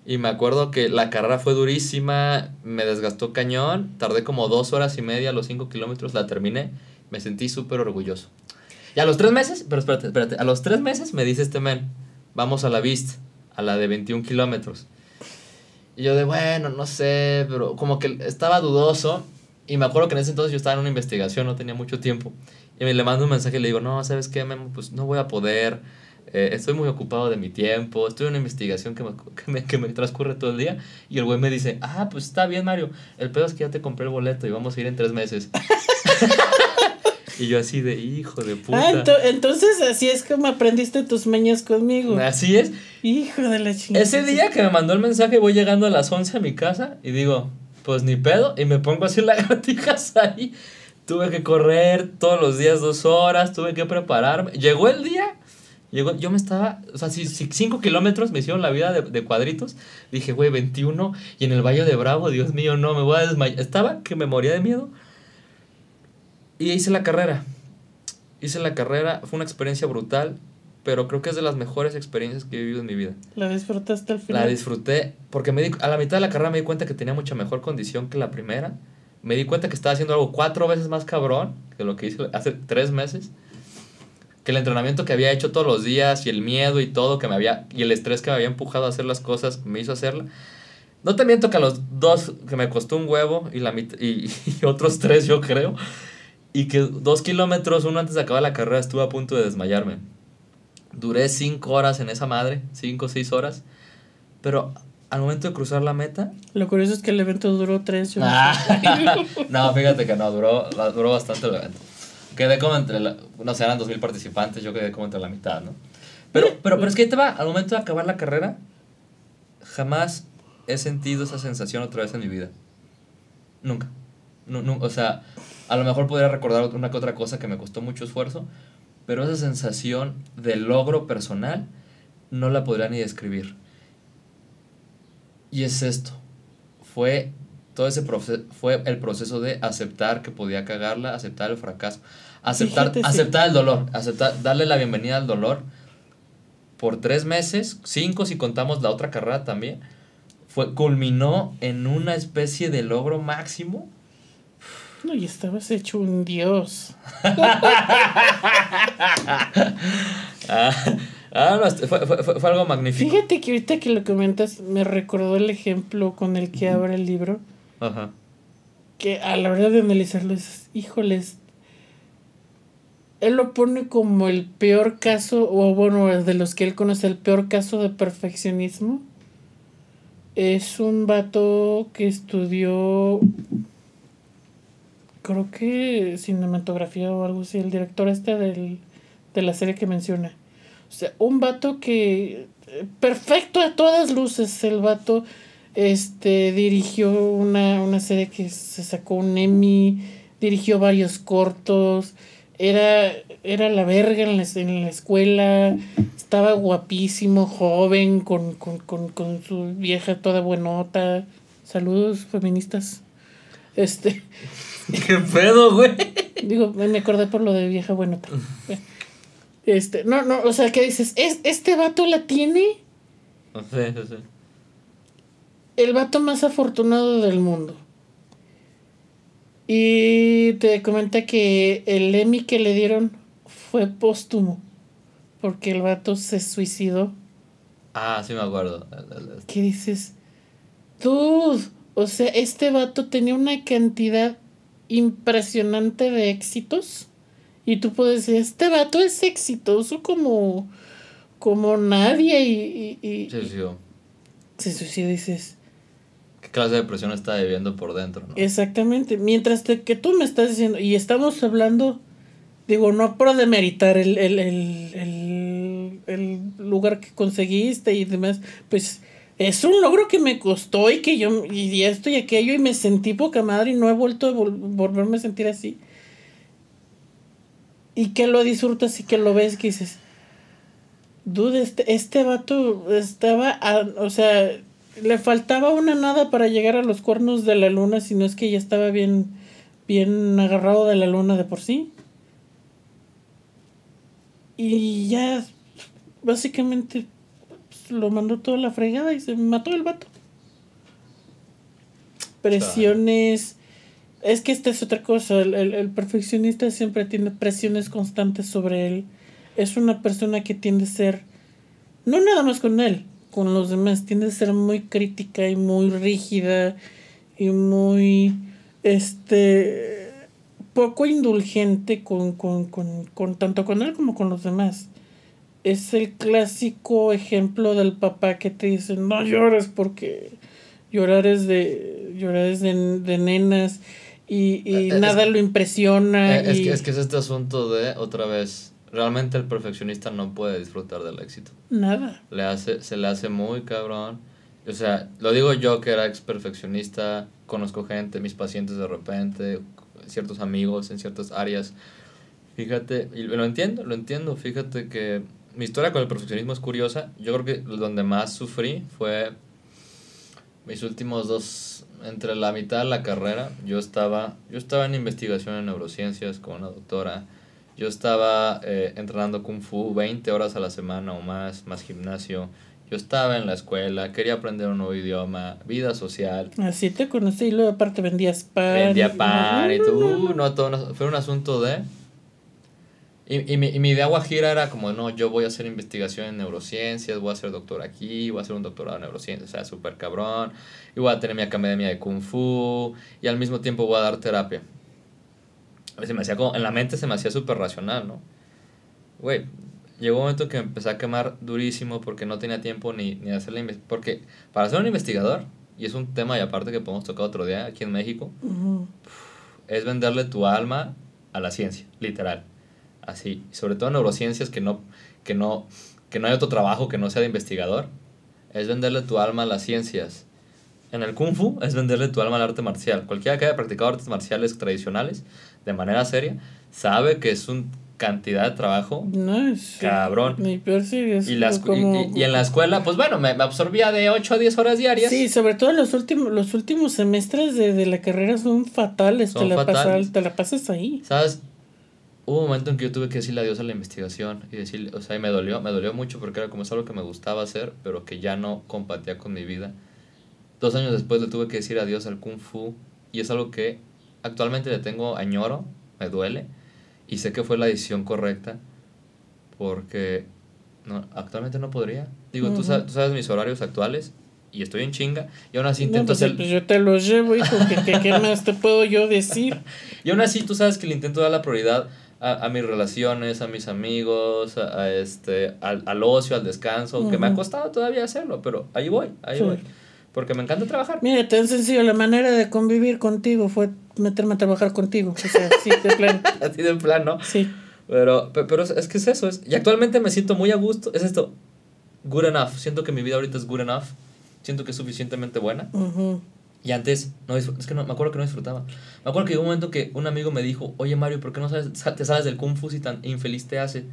Y me acuerdo que la carrera fue durísima, me desgastó cañón, tardé como dos horas y media, los cinco kilómetros, la terminé, me sentí súper orgulloso. Y a los tres meses, pero espérate, espérate, a los tres meses me dice este men, vamos a la Vista, a la de 21 kilómetros. Y yo de, bueno, no sé, pero como que estaba dudoso y me acuerdo que en ese entonces yo estaba en una investigación, no tenía mucho tiempo. Y me le mando un mensaje y le digo, no, ¿sabes qué, Memo? Pues no voy a poder. Eh, estoy muy ocupado de mi tiempo. Estoy en una investigación que me, que me, que me transcurre todo el día. Y el güey me dice, ah, pues está bien, Mario. El pedo es que ya te compré el boleto y vamos a ir en tres meses. Y yo así de hijo de puta. Ah, ento- entonces así es como aprendiste tus mañas conmigo. Así es. Hijo de la chingada. Ese día que me mandó el mensaje, voy llegando a las 11 a mi casa y digo, pues ni pedo, y me pongo a hacer lagartijas ahí. Tuve que correr todos los días dos horas, tuve que prepararme. Llegó el día, llegó, yo me estaba, o sea, si 5 kilómetros me hicieron la vida de, de cuadritos, dije, güey, 21, y en el Valle de Bravo, Dios mío, no, me voy a desmayar. Estaba que me moría de miedo. Y hice la carrera. Hice la carrera, fue una experiencia brutal, pero creo que es de las mejores experiencias que he vivido en mi vida. La disfrutaste al final. La disfruté porque me di, a la mitad de la carrera me di cuenta que tenía mucha mejor condición que la primera. Me di cuenta que estaba haciendo algo cuatro veces más cabrón que lo que hice hace tres meses. Que el entrenamiento que había hecho todos los días y el miedo y todo que me había y el estrés que me había empujado a hacer las cosas me hizo hacerla. No te miento que a los dos que me costó un huevo y, la mit- y, y otros tres yo creo. Y que dos kilómetros, uno antes de acabar la carrera, estuve a punto de desmayarme. Duré cinco horas en esa madre, cinco o seis horas. Pero al momento de cruzar la meta. Lo curioso es que el evento duró tres. yo no sé. Ah. no, fíjate que no, duró, duró bastante el evento. Quedé como entre la. No sé, eran dos mil participantes, yo quedé como entre la mitad, ¿no? Pero, pero, pero es que ahí te va, al momento de acabar la carrera, jamás he sentido esa sensación otra vez en mi vida. Nunca. No, no, o sea, a lo mejor podría recordar una que otra cosa que me costó mucho esfuerzo, pero esa sensación de logro personal no la podría ni describir. Y es esto. Fue todo ese proceso, fue el proceso de aceptar que podía cagarla, aceptar el fracaso, aceptar, Fíjate, sí. aceptar el dolor, aceptar, darle la bienvenida al dolor por tres meses, cinco si contamos la otra carrera también, fue, culminó en una especie de logro máximo. No, y estabas hecho un dios. Ah, ah, no, este, fue, fue, fue- fue algo magnífico. Fíjate que ahorita que lo comentas, me recordó el ejemplo con el que abre el libro. Ajá. Que a la hora de analizarlo dices, híjoles. Él lo pone como el peor caso, o bueno, de los que él conoce, el peor caso de perfeccionismo. Es un vato que estudió, creo que cinematografía o algo así, el director este del, de la serie que menciona. O sea, un vato que eh, perfecto a todas luces, el vato este dirigió una, una serie que se sacó un Emmy, dirigió varios cortos, era, era la verga en la, en la escuela, estaba guapísimo, joven, con, con, con, con su vieja toda buenota. Saludos feministas. Este, ¿Qué pedo, güey? digo, me acordé por lo de vieja buenota. Este, no, no, o sea, ¿qué dices? ¿Es, ¿Este vato la tiene? Sí, sí, sí. el vato más afortunado del mundo. Y te comenta que el Emmy que le dieron fue póstumo. Porque el vato se suicidó. Ah, sí me acuerdo. ¿Qué dices? Dude, o sea, este vato tenía una cantidad impresionante de éxitos. Y tú puedes decir, este vato es exitoso como, como nadie. Y, y, y- se suicida y dices, ¿Qué clase de presión está viviendo por dentro, no? Exactamente. Mientras te- que tú me estás diciendo, y estamos hablando, digo, no por demeritar el, el, el, el lugar que conseguiste y demás, pues es un logro que me costó y que yo, y esto y aquello, y me sentí poca madre y no he vuelto a vol- volverme a sentir así. Y que lo disfrutas y que lo ves, que dices, dude, este, este vato estaba, a- o sea, le faltaba una nada para llegar a los cuernos de la luna, si no es que ya estaba bien, bien agarrado de la luna de por sí. Y ya, básicamente, lo mandó toda la fregada y se mató el vato. Presiones. Es que esta es otra cosa. El, el- el perfeccionista siempre tiene presiones constantes sobre él. Es una persona que tiende a ser. No nada más con él, con los demás. Tiende a ser muy crítica y muy rígida. Y muy. Este. Poco indulgente con, con, con, con tanto con él como con los demás. Es el clásico ejemplo del papá que te dice: No llores porque llorar es de. Llorar es de, de nenas. y, y nada lo impresiona. Es, que, es que es este asunto de, otra vez, realmente el perfeccionista no puede disfrutar del éxito. Nada. Le hace, se le hace muy cabrón. O sea, lo digo yo que era ex perfeccionista, conozco gente, mis pacientes de repente, ciertos amigos en ciertas áreas. Fíjate, y lo entiendo, lo entiendo. Fíjate que mi historia con el perfeccionismo es curiosa. Yo creo que donde más sufrí fue mis últimos dos, entre la mitad de la carrera, yo estaba, yo estaba en investigación en neurociencias con una doctora. Yo estaba eh, entrenando kung fu 20 horas a la semana o más, más gimnasio. Yo estaba en la escuela, quería aprender un nuevo idioma, vida social. Así te conocí y luego aparte vendías pan. Vendía pan y tú, no, todo, fue un asunto de y, y, mi, y mi idea guajira era como, no, yo voy a hacer investigación en neurociencias, voy a ser doctor aquí, voy a hacer un doctorado en neurociencias, o sea, súper cabrón, y voy a tener mi academia de kung fu, y al mismo tiempo voy a dar terapia. Veces me hacía como, en la mente se me hacía súper racional, ¿no? Güey, llegó un momento que me empecé a quemar durísimo porque no tenía tiempo ni, ni de hacer la investigación. Porque para ser un investigador, y es un tema y aparte que podemos tocar otro día aquí en México, es venderle tu alma a la ciencia, literal así, sobre todo en neurociencias que no, que no, que no hay otro trabajo que no sea de investigador, es venderle tu alma a las ciencias. En el kung fu es venderle tu alma al arte marcial. Cualquiera que haya practicado artes marciales tradicionales de manera seria sabe que es una cantidad de trabajo no, es, cabrón. Mi peor es y, las, y, y, en la escuela, pues bueno, me, me, absorbía de 8 a 10 horas diarias. Sí, sobre todo los últimos, los últimos semestres de, de la carrera son fatales. Son te, la fatales. te la pasas ahí. ¿Sabes? Hubo un momento en que yo tuve que decirle adiós a la investigación y decirle, o sea, y me dolió, me dolió mucho porque era como es algo que me gustaba hacer, pero que ya no compatía con mi vida. Dos años después le tuve que decir adiós al kung fu y es algo que actualmente le tengo añoro, me duele y sé que fue la decisión correcta porque no, actualmente no podría. Digo, tú, sabes, tú sabes mis horarios actuales y estoy en chinga y aún así intento pues, hacer... Pues yo te los llevo, hijo, ¿qué, qué más te puedo yo decir? y aún así tú sabes que le intento dar la prioridad a, a mis relaciones, a mis amigos, a, este, al, al, ocio, al descanso, que me ha costado todavía hacerlo, pero ahí voy, ahí sí. voy. Porque me encanta trabajar. Mira, tan sencillo, la manera de convivir contigo fue meterme a trabajar contigo. O sea, sí, de plan. Así de plan, ¿no? Sí. Pero, pero es, que es eso. Es, y actualmente me siento muy a gusto. Es esto, good enough. Siento que mi vida ahorita es good enough. Siento que es suficientemente buena. Uh y antes, no es que no, me acuerdo que no disfrutaba. Me acuerdo que hubo un momento que un amigo me dijo, oye Mario, ¿por qué no sabes, te sales del Kung Fu si tan infeliz te hace?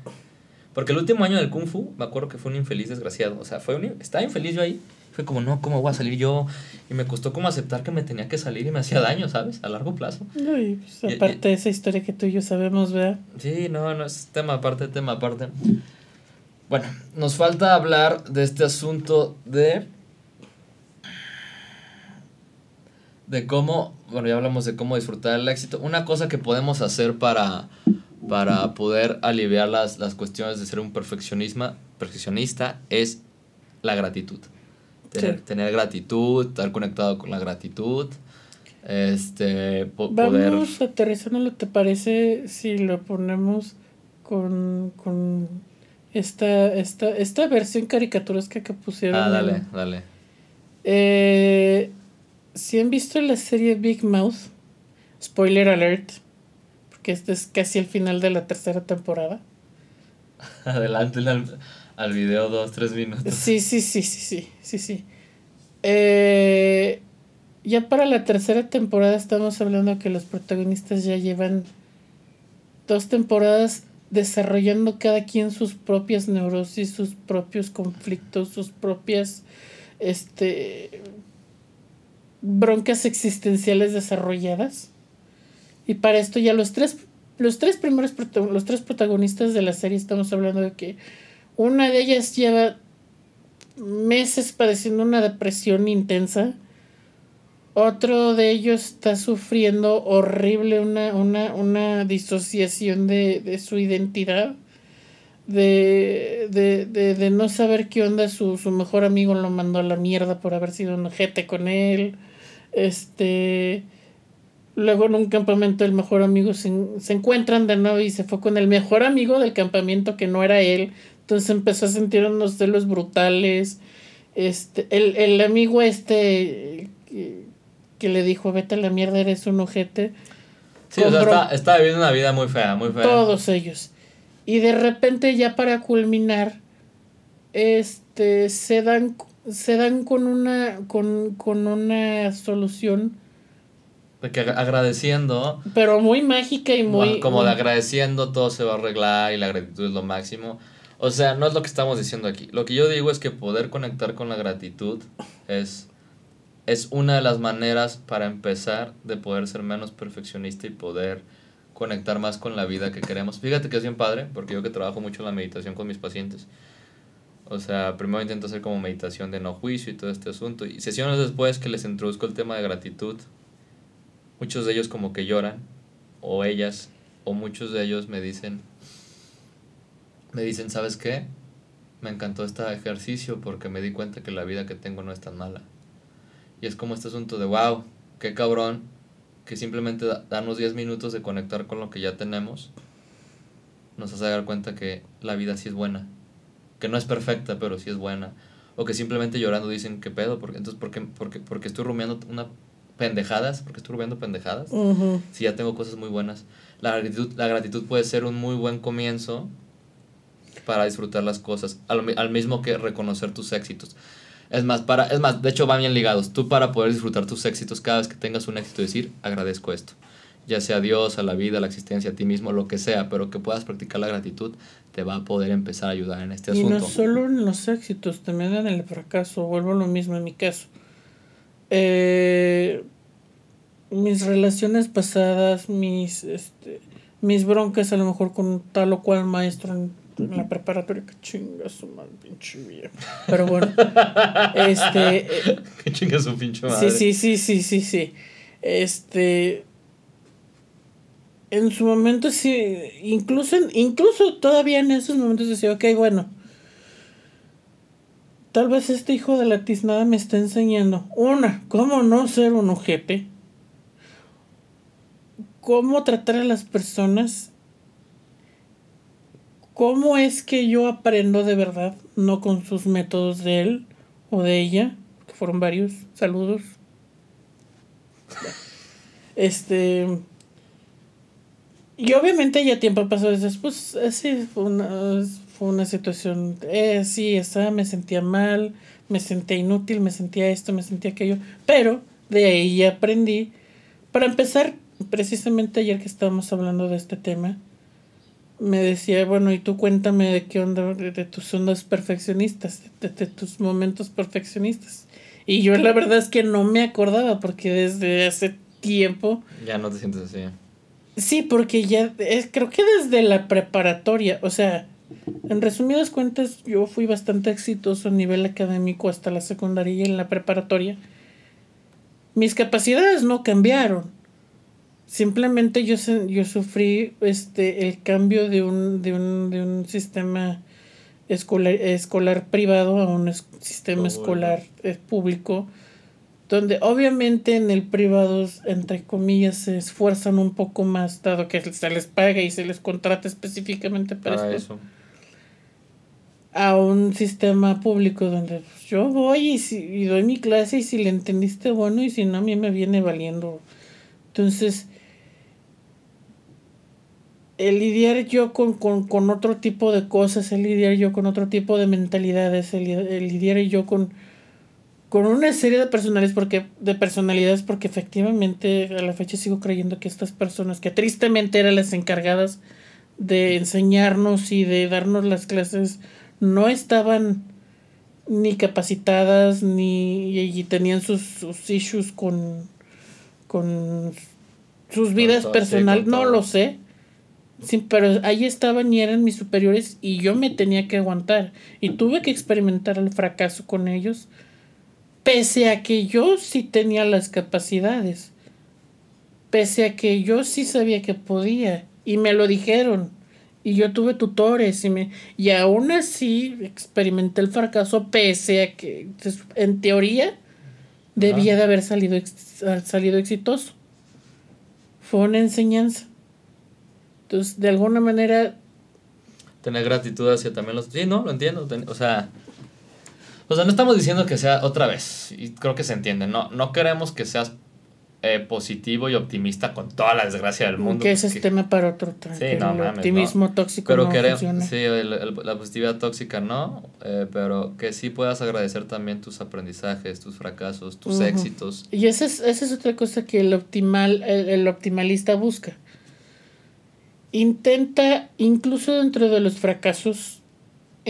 Porque el último año del Kung Fu, me acuerdo que fue un infeliz desgraciado. O sea, fue un, estaba infeliz yo ahí. Fue como, no, ¿cómo voy a salir yo? Y me costó como aceptar que me tenía que salir y me hacía daño, ¿sabes? A largo plazo. Uy, pues aparte y, de esa historia que tú y yo sabemos, ¿verdad? Sí, no, no, es tema aparte, tema aparte. Bueno, nos falta hablar de este asunto de de cómo, bueno, ya hablamos de cómo disfrutar el éxito. Una cosa que podemos hacer para, para poder aliviar las, las cuestiones de ser un perfeccionismo, perfeccionista es la gratitud. Tener, sí. tener gratitud, estar conectado con la gratitud. Este, po poder... Vamos aterrizándolo, ¿te parece si lo ponemos con, con esta, esta, esta versión caricaturesca que pusieron? Ah, dale, en, dale. Eh, si han visto la serie Big Mouth, spoiler alert, porque este es casi el final de la tercera temporada. Adelante al, al video dos, tres minutos. Sí, sí, sí, sí, sí, sí, sí. Eh, ya para la tercera temporada estamos hablando que los protagonistas ya llevan dos temporadas desarrollando cada quien sus propias neurosis, sus propios conflictos, sus propias este broncas existenciales desarrolladas. Y para esto ya los tres, los tres primeros los tres protagonistas de la serie estamos hablando de que una de ellas lleva meses padeciendo una depresión intensa. Otro de ellos está sufriendo horrible una, una, una disociación de, de su identidad. De, de, de, de, no saber qué onda, su, su mejor amigo lo mandó a la mierda por haber sido un jete con él. Este. Luego en un campamento el mejor amigo se, se, encuentran de nuevo y se fue con el mejor amigo del campamento que no era él. Entonces empezó a sentir unos celos brutales. Este, el, el amigo este que, que le dijo, vete a la mierda, eres un ojete. Sí, o sea, está, está viviendo una vida muy fea, muy fea. Todos ellos. Y de repente ya para culminar, este, se dan, se dan con una, con, con una solución. De que agradeciendo. Pero muy mágica y muy. como de agradeciendo todo se va a arreglar y la gratitud es lo máximo. O sea, no es lo que estamos diciendo aquí. Lo que yo digo es que poder conectar con la gratitud es, es una de las maneras para empezar de poder ser menos perfeccionista y poder conectar más con la vida que queremos. Fíjate que es bien padre, porque yo que trabajo mucho en la meditación con mis pacientes. O sea, primero intento hacer como meditación de no juicio y todo este asunto. Y sesiones después que les introduzco el tema de gratitud, muchos de ellos como que lloran, o ellas, o muchos de ellos me dicen, me dicen, ¿sabes qué? Me encantó este ejercicio porque me di cuenta que la vida que tengo no es tan mala. Y es como este asunto de, wow, qué cabrón, que simplemente darnos 10 minutos de conectar con lo que ya tenemos, nos hace dar cuenta que la vida sí es buena. Que no es perfecta, pero sí es buena. O que simplemente llorando dicen, ¿qué pedo? Porque, entonces, ¿por qué, porque, porque estoy rumiando una pendejadas? porque estoy rumiando pendejadas? Si ya tengo cosas muy buenas. La gratitud, la gratitud puede ser un muy buen comienzo para disfrutar las cosas, al, al, mismo que reconocer tus éxitos. Es más, para, es más, de hecho van bien ligados. Tú para poder disfrutar tus éxitos, cada vez que tengas un éxito, decir, agradezco esto. Ya sea a Dios, a la vida, a la existencia, a ti mismo, lo que sea, pero que puedas practicar la gratitud, te va a poder empezar a ayudar en este asunto. Y no solo en los éxitos, también en el fracaso. Vuelvo a lo mismo en mi caso. Eh, mis relaciones pasadas, mis, este, mis broncas a lo mejor con tal o cual maestro en en la preparatoria, que chinga su madre, pinche viejo. Pero bueno, este. Eh, que chinga su pinche madre. Sí, sí, sí, sí, sí, sí. Este. En su momento sí, incluso, incluso todavía en esos momentos decía, ok, bueno, tal vez este hijo de la tiznada me está enseñando, una, cómo no ser un ojete, cómo tratar a las personas ¿Cómo es que yo aprendo de verdad? No con sus métodos de él o de ella, que fueron varios. Saludos. Este. Y obviamente ya tiempo pasó después. Sí, fue una, fue una situación. Eh, sí, esa, me sentía mal, me sentía inútil, me sentía esto, me sentía aquello. Pero de ahí aprendí. Para empezar, precisamente ayer que estábamos hablando de este tema, me decía, bueno, y tú cuéntame de qué onda, de, tus ondas perfeccionistas, de, tus momentos perfeccionistas. Y yo la verdad es que no me acordaba porque desde hace tiempo... Ya no te sientes así. Sí, porque ya, es, creo que desde la preparatoria, o sea, en resumidas cuentas, yo fui bastante exitoso a nivel académico hasta la secundaria y en la preparatoria. Mis capacidades no cambiaron Simplemente yo, yo sufrí este, el cambio de un, de un, de un sistema escolar, escolar privado a un sistema oh, escolar eh, público, donde obviamente en el privado, entre comillas, se esfuerzan un poco más, dado que se les paga y se les contrata específicamente para, eso. A un sistema público donde pues, yo voy y, si, y doy mi clase y si le entendiste, bueno, y si no, a mí me viene valiendo. Entonces, el lidiar yo con, con, otro tipo de cosas, el lidiar yo con otro tipo de mentalidades, el, lidiar yo con, con una serie de personalidades porque, de personalidades porque efectivamente a la fecha sigo creyendo que estas personas que tristemente eran las encargadas de enseñarnos y de darnos las clases no estaban ni capacitadas ni y, tenían sus, sus issues con con sus vidas personales, no lo sé Sí, pero ahí estaban y eran mis superiores y yo me tenía que aguantar. Y tuve que experimentar el fracaso con ellos, pese a que yo sí tenía las capacidades, pese a que yo sí sabía que podía y me lo dijeron. Y yo tuve tutores y, me, y aún así experimenté el fracaso pese a que en teoría debía de haber salido, salido exitoso. Fue una enseñanza. Entonces, de alguna manera... Tener gratitud hacia también los... Sí, no, lo entiendo. O sea... O sea, no estamos diciendo que sea otra vez, y creo que se entiende, no, no queremos que seas eh, positivo y optimista con toda la desgracia del mundo. Que ese es tema para otro Sí, no, el mames, optimismo no. tóxico Pero no queremos, sí, el- el- la positividad tóxica no, eh, pero que sí puedas agradecer también tus aprendizajes, tus fracasos, tus éxitos. Y esa es, esa es otra cosa que el optimal, el, el optimalista busca. Intenta, incluso dentro de los fracasos,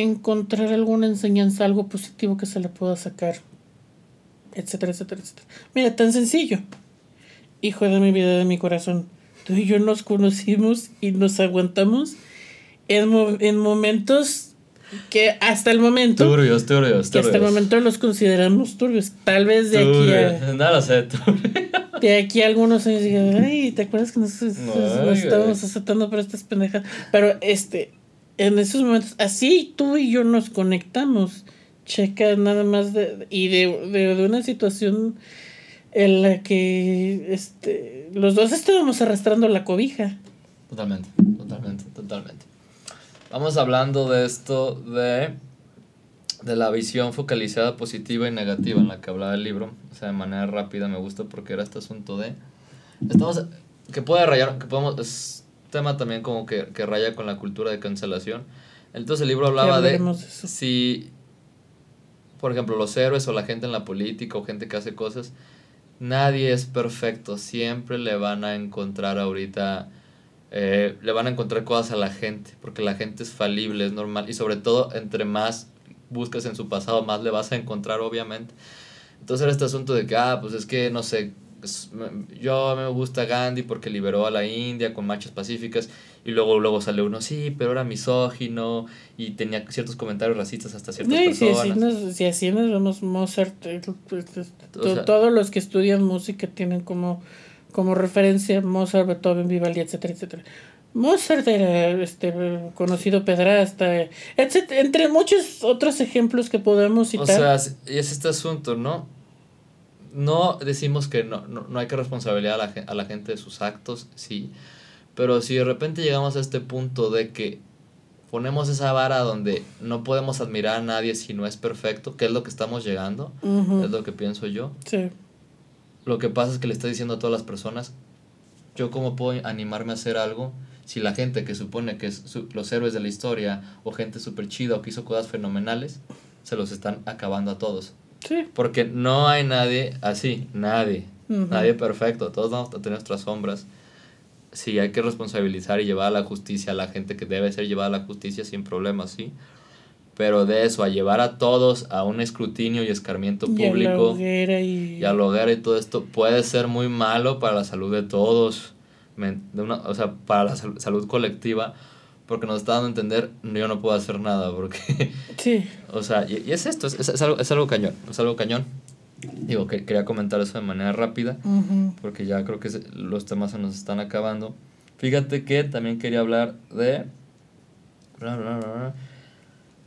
encontrar alguna enseñanza, algo positivo que se le pueda sacar. Etcétera, etcétera, etcétera. Mira, tan sencillo. Hijo de mi vida, de mi corazón. Tú y yo nos conocimos y nos aguantamos en, mo- en momentos que hasta el momento Turbios, turbios, que hasta el turbios. momento los consideramos turbios. Tal vez de aquí a, Turbios. No lo sé, turbio. de aquí a algunos años digan, ay, ¿te acuerdas que nos, nos- estábamos güey. azotando por estas pendejas? Pero este, en esos momentos, así tú y yo nos conectamos. Checa nada más de, y de, de, de una situación en la que este, los dos estábamos arrastrando la cobija. Totalmente, totalmente, totalmente. Vamos hablando de esto de, de la visión focalizada positiva y negativa en la que hablaba el libro. O sea, de manera rápida me gusta porque era este asunto de... Estamos... Que puede rayar, que podemos... tema también como que, que raya con la cultura de cancelación. Entonces el libro hablaba de... Si, por ejemplo, los héroes o la gente en la política o gente que hace cosas, nadie es perfecto. Siempre le van a encontrar ahorita eh, le van a encontrar cosas a la gente, porque la gente es falible, es normal, y sobre todo entre más buscas en su pasado, más le vas a encontrar, obviamente. Entonces era este asunto de que, ah, pues es que, no sé, es- me- yo me gusta Gandhi porque liberó a la India con marchas pacíficas, y luego, luego sale uno, sí, pero era misógino, y tenía ciertos comentarios racistas hasta ciertas No, y si así, personas. nos, si así nos vemos Mozart, eh, pues, pues, O sea- todos los que estudian música tienen como, como referencia Mozart, Beethoven, Vivaldi, etcétera, etcétera. Mozart era este conocido pedrasta, etcétera, entre muchos otros ejemplos que podemos citar. O sea, es este asunto, ¿no? No decimos que no, no, no hay que responsabilizar a la, a la gente de sus actos, sí. Pero si de repente llegamos a este punto de que ponemos esa vara donde no podemos admirar a nadie si no es perfecto, que es lo que estamos llegando, es lo que pienso yo. sí. Lo que pasa es que le está diciendo a todas las personas, yo cómo puedo animarme a hacer algo si la gente que supone que es su- los héroes de la historia o gente súper chida o que hizo cosas fenomenales, se los están acabando a todos. Sí. Porque no hay nadie así, nadie, Ujú. nadie perfecto, todos vamos a tener nuestras sombras. Sí, hay que responsabilizar y llevar a la justicia a la gente que debe ser llevada a la justicia sin problemas, sí. Pero de eso, a llevar a todos a un escrutinio y escarmiento Y a la público hoguera y, y a la hoguera y todo esto puede ser muy malo para la salud de todos, de una, o sea, para la sal- salud colectiva, porque nos está dando a entender, yo no puedo hacer nada, porque, Sí. o sea, y, y es esto, es, es algo, es algo cañón, es algo cañón. Digo, que quería comentar eso de manera rápida, ujú. porque ya creo que los temas se nos están acabando. Fíjate que también quería hablar de...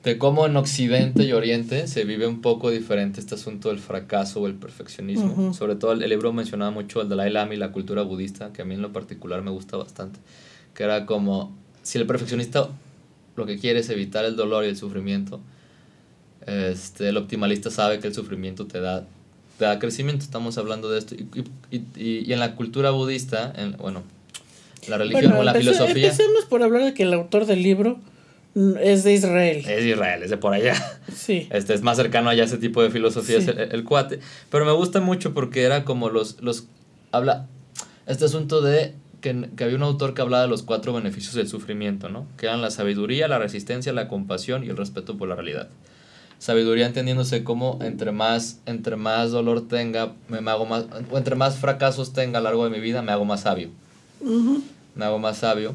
de cómo en Occidente y Oriente se vive un poco diferente este asunto del fracaso o el perfeccionismo. Ujú. Sobre todo el, el libro mencionaba mucho el Dalai Lama y la cultura budista, que a mí en lo particular me gusta bastante. Que era como, si el perfeccionista lo que quiere es evitar el dolor y el sufrimiento, este, el optimalista sabe que el sufrimiento te da, te da crecimiento. Estamos hablando de esto. Y, y, y, y en la cultura budista, en, bueno, la religión Bueno, o la empece- filosofía... Empecemos por hablar de que el autor del libro es de Israel. Es de Israel, es de por allá. Sí. Este es más cercano allá a ese tipo de filosofía, Sí. el, el cuate. Pero me gusta mucho porque era como los. los habla. Este asunto de que, que había un autor que hablaba de los cuatro beneficios del sufrimiento, ¿no? Que eran la sabiduría, la resistencia, la compasión y el respeto por la realidad. Sabiduría entendiéndose como entre más, entre más dolor tenga, me, me hago más. O entre más fracasos tenga a lo largo de mi vida, me hago más sabio me hago más sabio.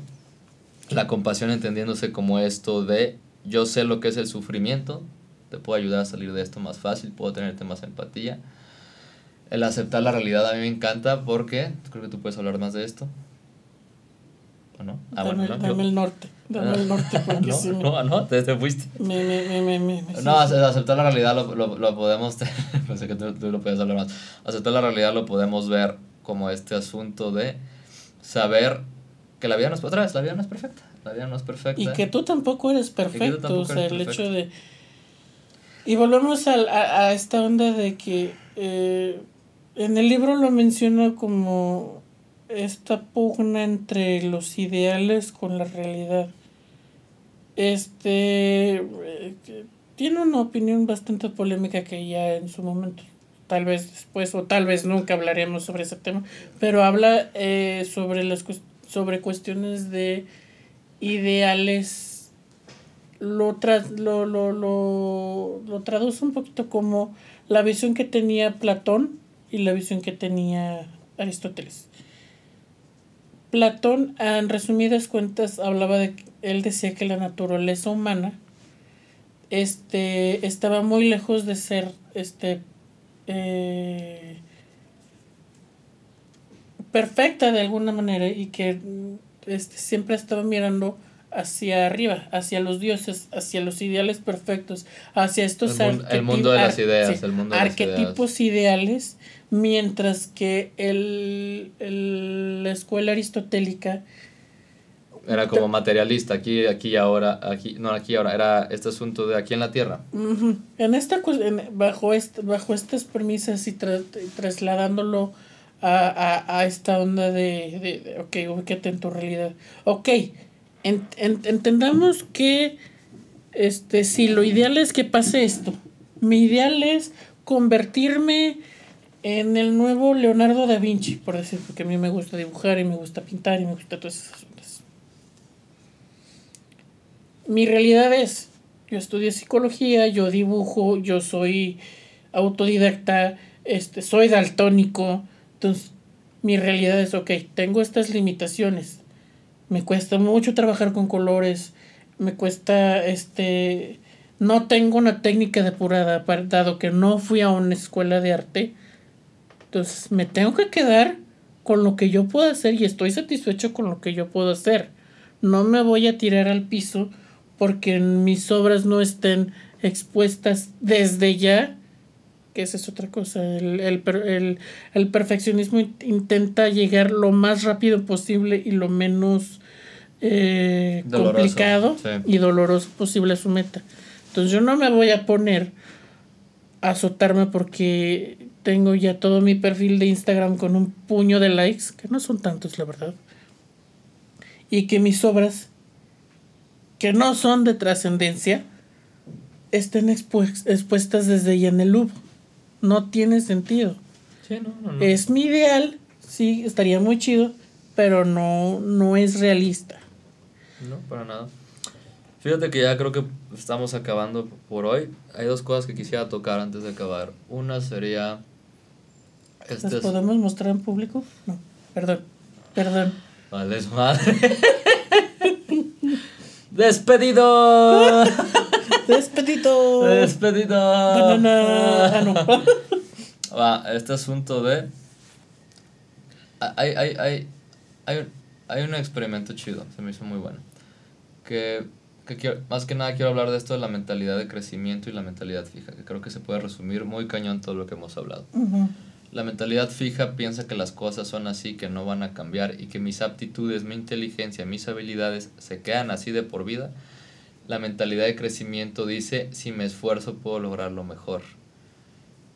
La compasión entendiéndose como esto de yo sé lo que es el sufrimiento, te puedo ayudar a salir de esto más fácil, puedo tenerte más empatía. El aceptar la realidad a mí me encanta porque creo que tú puedes hablar más de esto. ¿O no? Ah, dame, bueno, no. dame yo- el norte. Dame el norte porque no, sí me- no, no, te, te fuiste. me, me, me, me, me- me- sí, No, sí. ace- aceptar la realidad lo, lo, lo podemos, pensé que tú, tú lo podías hablar más, aceptar la realidad lo podemos ver como este asunto de saber que la vida no es, otra vez, la vida no es perfecta, la vida no es perfecta. Y que tú tampoco eres perfecto, tampoco o sea, eres el perfecto. hecho de... Y volvemos al- a, a esta onda de que eh, en el libro lo menciona como esta pugna entre los ideales con la realidad. Este eh, tiene una opinión bastante polémica que ya en su momento, tal vez después o tal vez nunca hablaremos sobre ese tema, pero habla eh, sobre las cuestiones de ideales lo, lo, lo, lo, lo traduce un poquito como la visión que tenía Platón y la visión que tenía Aristóteles. Platón, en resumidas cuentas, hablaba de, él decía que la naturaleza humana este, estaba muy lejos de ser este, eh, perfecta de alguna manera y que este, siempre estaba mirando hacia arriba, hacia los dioses, hacia los ideales perfectos, hacia estos el, mundo de las ideas, el mundo de arquetipos ideales, mientras que el, la escuela aristotélica era como materialista, aquí, aquí y ahora, aquí, no aquí y ahora, era este asunto de aquí en la tierra. En esta bajo bajo estas premisas y trasladándolo a, a, a, esta onda de, de, ok, ubícate en tu realidad. Ok, entendamos que este, si lo ideal es que pase esto, mi ideal es convertirme en el nuevo Leonardo da Vinci, por decir, porque a mí me gusta dibujar y me gusta pintar y me gusta todas esas cosas. Mi realidad es, yo estudio psicología, yo dibujo, yo soy autodidacta, este, soy daltónico, entonces mi realidad es, ok, tengo estas limitaciones, me cuesta mucho trabajar con colores, me cuesta, este, no tengo una técnica depurada, dado que no fui a una escuela de arte, entonces me tengo que quedar con lo que yo puedo hacer y estoy satisfecho con lo que yo puedo hacer. No me voy a tirar al piso porque mis obras no estén expuestas desde ya, que esa es otra cosa. El, el, el, perfeccionismo intenta llegar lo más rápido posible y lo menos eh, complicado y doloroso posible a su meta. Entonces yo no me voy a poner a azotarme porque tengo ya todo mi perfil de Instagram con un puño de likes, que no son tantos, la verdad. Y que mis obras, que no son de trascendencia, estén expuestas desde ya en el Louvre. No tiene sentido. Es mi ideal, sí, estaría muy chido, pero no, no es realista. No, para nada. Fíjate que ya creo que estamos acabando por hoy. Hay dos cosas que quisiera tocar antes de acabar. Una sería ¿Las podemos mostrar en público? No, perdón, perdón. Vale, madre. ¡Despedido! ¡Despedido! ¡Despedido! Ah, no. Va, este asunto de... Hay, hay, hay, hay, hay un experimento chido, se me hizo muy bueno. Que, que quiero, más que nada quiero hablar de esto de la mentalidad de crecimiento y la mentalidad fija, que creo que se puede resumir muy cañón todo lo que hemos hablado. La mentalidad fija piensa que las cosas son así, que no van a cambiar y que mis aptitudes, mi inteligencia, mis habilidades se quedan así de por vida. La mentalidad de crecimiento dice, si me esfuerzo puedo lograrlo mejor.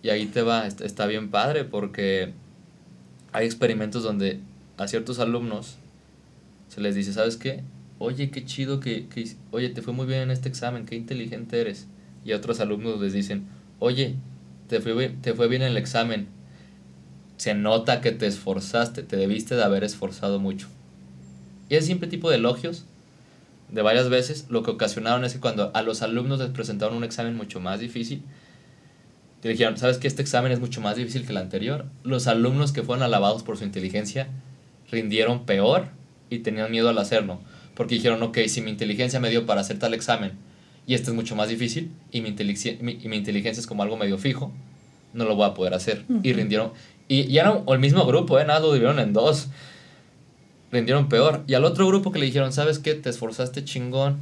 Y ahí te va, está bien padre porque hay experimentos donde a ciertos alumnos se les dice, ¿sabes qué? Oye, qué chido que, oye, te fue muy bien en este examen, qué inteligente eres. Y a otros alumnos les dicen, oye, te fue, te fue bien en el examen, se nota que te esforzaste, te debiste de haber esforzado mucho. Y ese simple tipo de elogios, de varias veces, lo que ocasionaron es que cuando a los alumnos les presentaron un examen mucho más difícil, te dijeron, ¿sabes que este examen es mucho más difícil que el anterior? Los alumnos que fueron alabados por su inteligencia rindieron peor y tenían miedo al hacerlo. Porque dijeron, ok, si mi inteligencia me dio para hacer tal examen y este es mucho más difícil y mi, y mi inteligencia es como algo medio fijo, no lo voy a poder hacer. Y rindieron, y ya no, el mismo grupo, ¿eh? Nada, lo dividieron en dos. Rindieron peor. Y al otro grupo que le dijeron, ¿sabes qué? Te esforzaste chingón.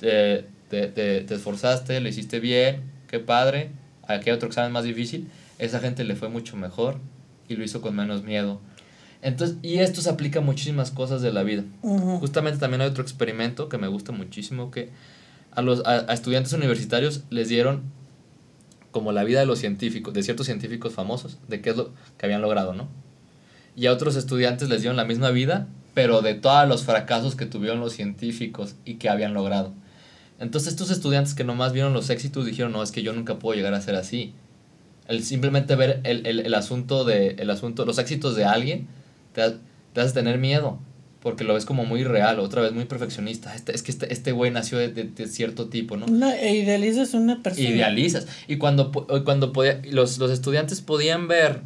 Te, te, te, esforzaste, lo hiciste bien. Qué padre. Aquí hay otro examen más difícil. Esa gente le fue mucho mejor y lo hizo con menos miedo. Entonces, y esto se aplica a muchísimas cosas de la vida. Justamente también hay otro experimento que me gusta muchísimo que a los a estudiantes universitarios les dieron como la vida de los científicos, de ciertos científicos famosos, de qué es lo que habían logrado, ¿no? Y a otros estudiantes les dieron la misma vida, pero de todos los fracasos que tuvieron los científicos y que habían logrado. Entonces estos estudiantes que nomás vieron los éxitos dijeron, no, es que yo nunca puedo llegar a ser así. El simplemente ver el, el, el asunto de, el asunto, los éxitos de alguien, te, te hace tener miedo porque lo ves como muy real, otra vez muy perfeccionista. Este, es que este, este güey nació de, de, cierto tipo, ¿no? No, e idealizas una persona. Idealizas. Y cuando, cuando podía, los, los estudiantes podían ver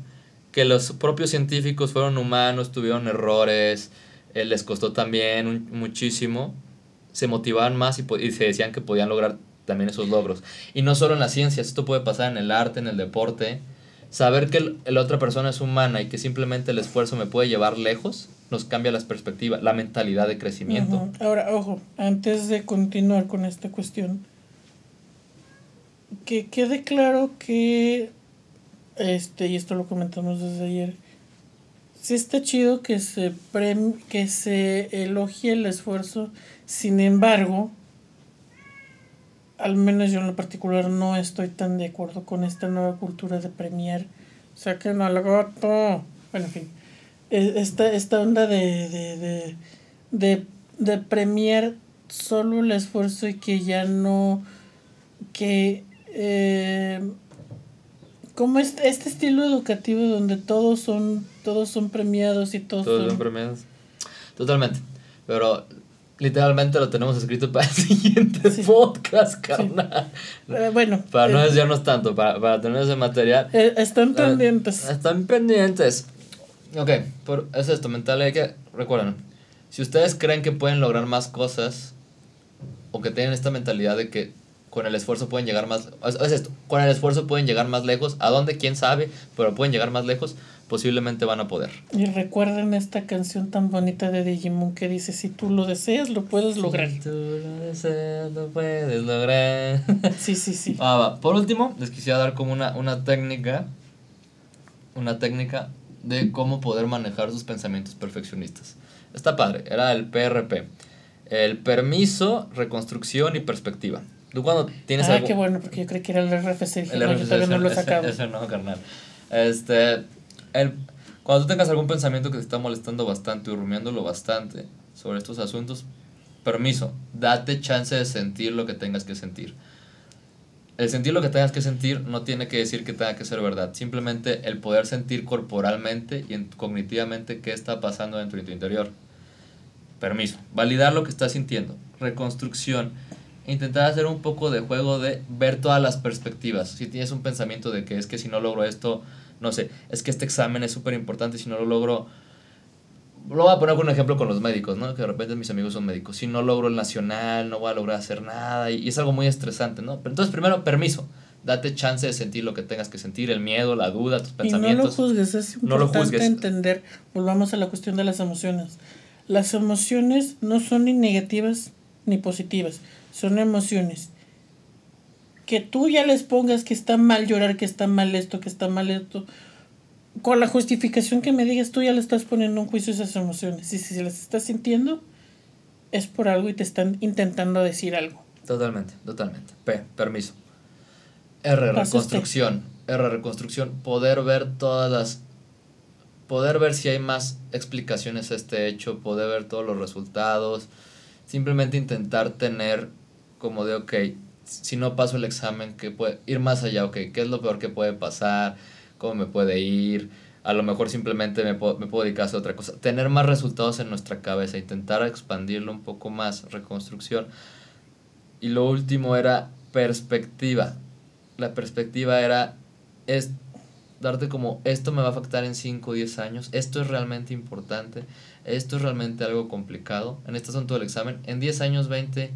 que los propios científicos fueron humanos, tuvieron errores, eh, les costó también un, muchísimo, se motivaban más y, y se decían que podían lograr también esos logros. Y no solo en las ciencias, esto puede pasar en el arte, en el deporte. Saber que la otra persona es humana y que simplemente el esfuerzo me puede llevar lejos nos cambia las perspectivas, la mentalidad de crecimiento. Ahora, ojo, antes de continuar con esta cuestión, que quede claro que, este, y esto lo comentamos desde ayer, sí está chido que se, que se elogie el esfuerzo, sin embargo, al menos yo en lo particular no estoy tan de acuerdo con esta nueva cultura de premiar, saquen al gato, bueno, en fin esta, esta onda de, de, de, de, de premiar solo el esfuerzo y que ya no que eh, como este, este estilo educativo donde todos son todos son premiados y todos, todos son... premiados. Totalmente. Pero literalmente lo tenemos escrito para el siguiente podcast carnal. Eh, bueno para no eh, desviarnos tanto para, para tener ese material. están pendientes. están pendientes Ok, por, es esto, mental hay que, recuerden, si ustedes creen que pueden lograr más cosas o que tienen esta mentalidad de que con el esfuerzo pueden llegar más, es, es esto, con el esfuerzo pueden llegar más lejos, ¿a dónde? ¿Quién sabe? Pero pueden llegar más lejos, posiblemente van a poder. Y recuerden esta canción tan bonita de Digimon que dice, si tú lo deseas, lo puedes lograr. Si tú lo deseas, lo puedes lograr. sí, sí, sí. Ah, va. Por último, les quisiera dar como una, una técnica, una técnica de cómo poder manejar sus pensamientos perfeccionistas. Está padre, era el PRP. El permiso, reconstrucción y perspectiva. Tú cuando tienes ah, qué bueno, porque yo creí que era el RFC. Dije, el RFC, no, no lo he sacado. Ese, no, carnal. Este, el, cuando tú tengas algún pensamiento que te está molestando bastante o rumiándolo bastante sobre estos asuntos, permiso, date chance de sentir lo que tengas que sentir el sentir lo que tengas que sentir no tiene que decir que tenga que ser verdad. Simplemente el poder sentir corporalmente y cognitivamente qué está pasando dentro de tu interior. Permiso. Validar lo que estás sintiendo. Reconstrucción. Intentar hacer un poco de juego de ver todas las perspectivas. Si tienes un pensamiento de que es que si no logro esto, no sé, es que este examen es súper importante, si no lo logro, lo voy a poner con un ejemplo con los médicos, ¿no? Que de repente mis amigos son médicos. Si no logro el nacional, no voy a lograr hacer nada. Y, es algo muy estresante, ¿no? Pero entonces, primero, permiso. Date chance de sentir lo que tengas que sentir, el miedo, la duda, tus pensamientos. Y no lo juzgues, es importante entender. Volvamos a la cuestión de las emociones. Las emociones no son ni negativas ni positivas, son emociones. Que tú ya les pongas que está mal llorar, que está mal esto, que está mal esto, con la justificación que me digas, tú ya le estás poniendo un juicio a esas emociones. Y si se las estás sintiendo, es por algo y te están intentando decir algo. Totalmente, totalmente. P, permiso. R, reconstrucción. R, reconstrucción. Poder ver todas las. Poder ver si hay más explicaciones a este hecho, poder ver todos los resultados. Simplemente intentar tener como de, ok, si no paso el examen, que puede ir más allá, ok, ¿qué es lo peor que puede pasar? Cómo me puede ir, a lo mejor simplemente me puedo, me puedo dedicar a hacer otra cosa. Tener más resultados en nuestra cabeza, intentar expandirlo un poco más, reconstrucción. Y lo último era perspectiva. La perspectiva era es darte como esto me va a afectar en 5 o 10 años, esto es realmente importante, esto es realmente algo complicado, en este asunto del examen, en 10 años, 20,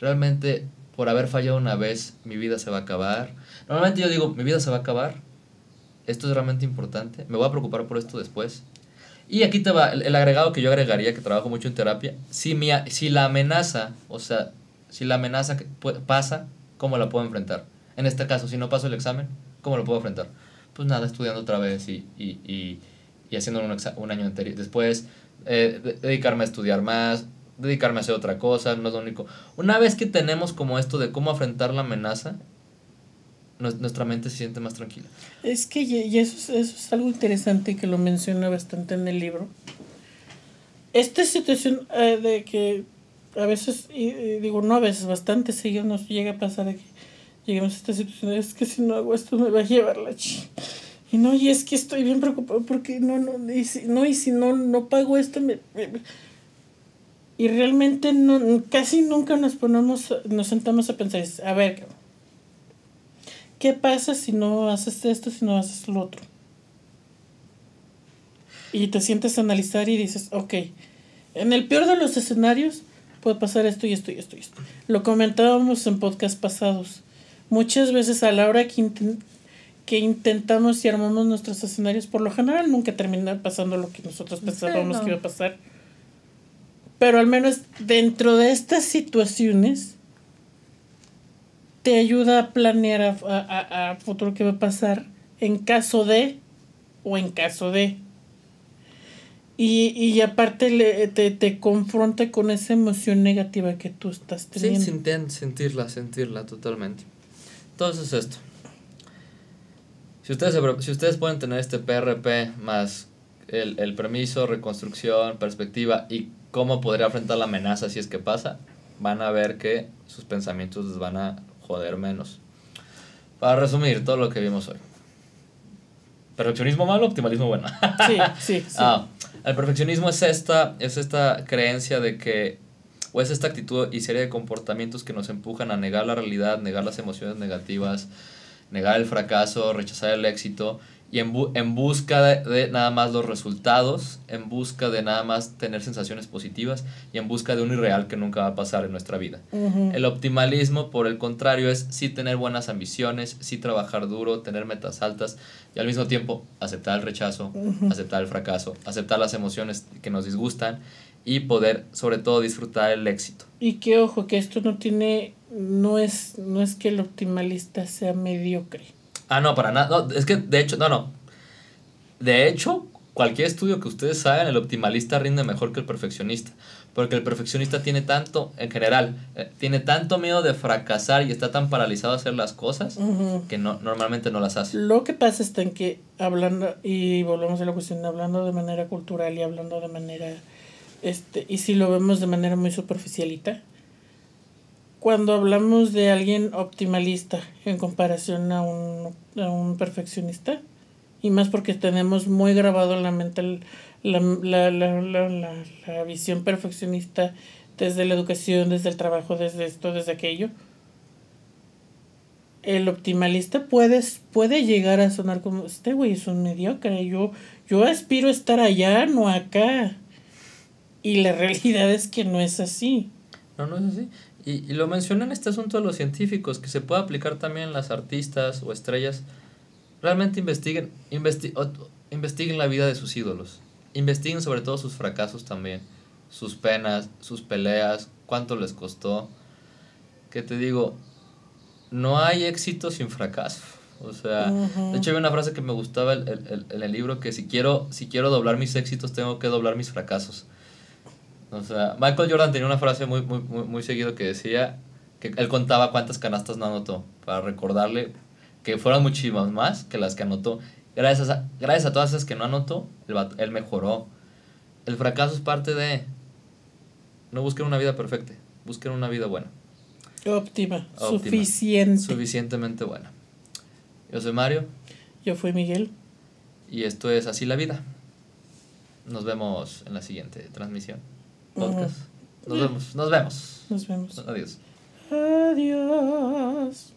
realmente por haber fallado una vez mi vida se va a acabar. Normalmente yo digo, mi vida se va a acabar, esto es realmente importante, me voy a preocupar por esto después. Y aquí te va el, agregado que yo agregaría, que trabajo mucho en terapia, si, mi, si la amenaza, o sea, si la amenaza pasa, ¿cómo la puedo enfrentar? En este caso, si no paso el examen, ¿cómo lo puedo enfrentar? Pues nada, estudiando otra vez y, y, y, y haciendo un, un, año anterior. Después, eh, dedicarme a estudiar más, dedicarme a hacer otra cosa, no es lo único. Una vez que tenemos como esto de cómo enfrentar la amenaza, nuestra mente se siente más tranquila. Es que, y eso es, eso es algo interesante que lo menciona bastante en el libro. Esta situación eh, de que a veces, digo, no a veces, bastante seguido nos llega a pasar de que lleguemos a esta situación, es que si no hago esto me va a llevar la ch... Y no, y es que estoy bien preocupado porque no, no, y si no, y si no, no pago esto, me, y realmente no, casi nunca nos ponemos, nos sentamos a pensar, a ver, ¿qué pasa si no haces esto, si no haces lo otro? Y te sientes a analizar y dices, ok, en el peor de los escenarios puede pasar esto y esto y esto y esto. Lo comentábamos en podcast pasados. Muchas veces a la hora que, que intentamos y armamos nuestros escenarios, por lo general nunca termina pasando lo que nosotros pensábamos que iba a pasar. Pero al menos dentro de estas situaciones te ayuda a planear a, a, a futuro qué va a pasar en caso de o en caso de. Y, y aparte le, te, te confronta con esa emoción negativa que tú estás teniendo. Sí, sentirla, sentirla totalmente. Entonces esto. Si ustedes, si ustedes pueden tener este PRP más el, el permiso, reconstrucción, perspectiva y cómo podría afrontar la amenaza si es que pasa, van a ver que sus pensamientos les van a joder menos. Para resumir todo lo que vimos hoy. Perfeccionismo malo, optimalismo bueno. Sí, sí, sí. Ah, el perfeccionismo es esta, es esta creencia de que, o es esta actitud y serie de comportamientos que nos empujan a negar la realidad, negar las emociones negativas, negar el fracaso, rechazar el éxito y en, en busca de, nada más los resultados, en busca de nada más tener sensaciones positivas y en busca de un irreal que nunca va a pasar en nuestra vida. El optimalismo, por el contrario, es sí tener buenas ambiciones, sí trabajar duro, tener metas altas y al mismo tiempo aceptar el rechazo, aceptar el fracaso, aceptar las emociones que nos disgustan y poder sobre todo disfrutar el éxito. Y que ojo, que esto no tiene, no es, no es que el optimalista sea mediocre Ah, no, para nada. No, es que de hecho, no, no. De hecho, cualquier estudio que ustedes hagan, el optimalista rinde mejor que el perfeccionista. Porque el perfeccionista tiene tanto, en general, eh, tiene tanto miedo de fracasar y está tan paralizado a hacer las cosas que no, normalmente no las hace. Lo que pasa está en que hablando, y volvemos a la cuestión, hablando de manera cultural y hablando de manera, este, y si lo vemos de manera muy superficialita, cuando hablamos de alguien optimalista en comparación a un, a un perfeccionista, y más porque tenemos muy grabado en la mente la, la, la, la, visión perfeccionista desde la educación, desde el trabajo, desde esto, desde aquello. El optimalista puede, puede llegar a sonar como, este güey es un mediocre, yo, yo aspiro a estar allá, no acá. Y la realidad es que no es así. No, no es así. Y, y lo mencioné en este asunto de los científicos, que se puede aplicar también las artistas o estrellas. Realmente investiguen, investiguen la vida de sus ídolos. Investiguen sobre todo sus fracasos también. Sus penas, sus peleas, cuánto les costó. Que te digo, no hay éxito sin fracaso. O sea, de hecho había una frase que me gustaba en el, el, el, libro que si quiero, si quiero doblar mis éxitos tengo que doblar mis fracasos. O sea, Michael Jordan tenía una frase muy, muy, muy, muy seguido que decía que él contaba cuántas canastas no anotó para recordarle que fueron muchísimas más que las que anotó. Gracias a, gracias a todas esas que no anotó, él, él mejoró. El fracaso es parte de... No busquen una vida perfecta, busquen una vida buena. Óptima, suficiente. Suficientemente buena. Yo soy Mario. Yo fui Miguel. Y esto es Así la Vida. Nos vemos en la siguiente transmisión podcast. Nos vemos. Nos vemos. Nos vemos. Adiós. Adiós.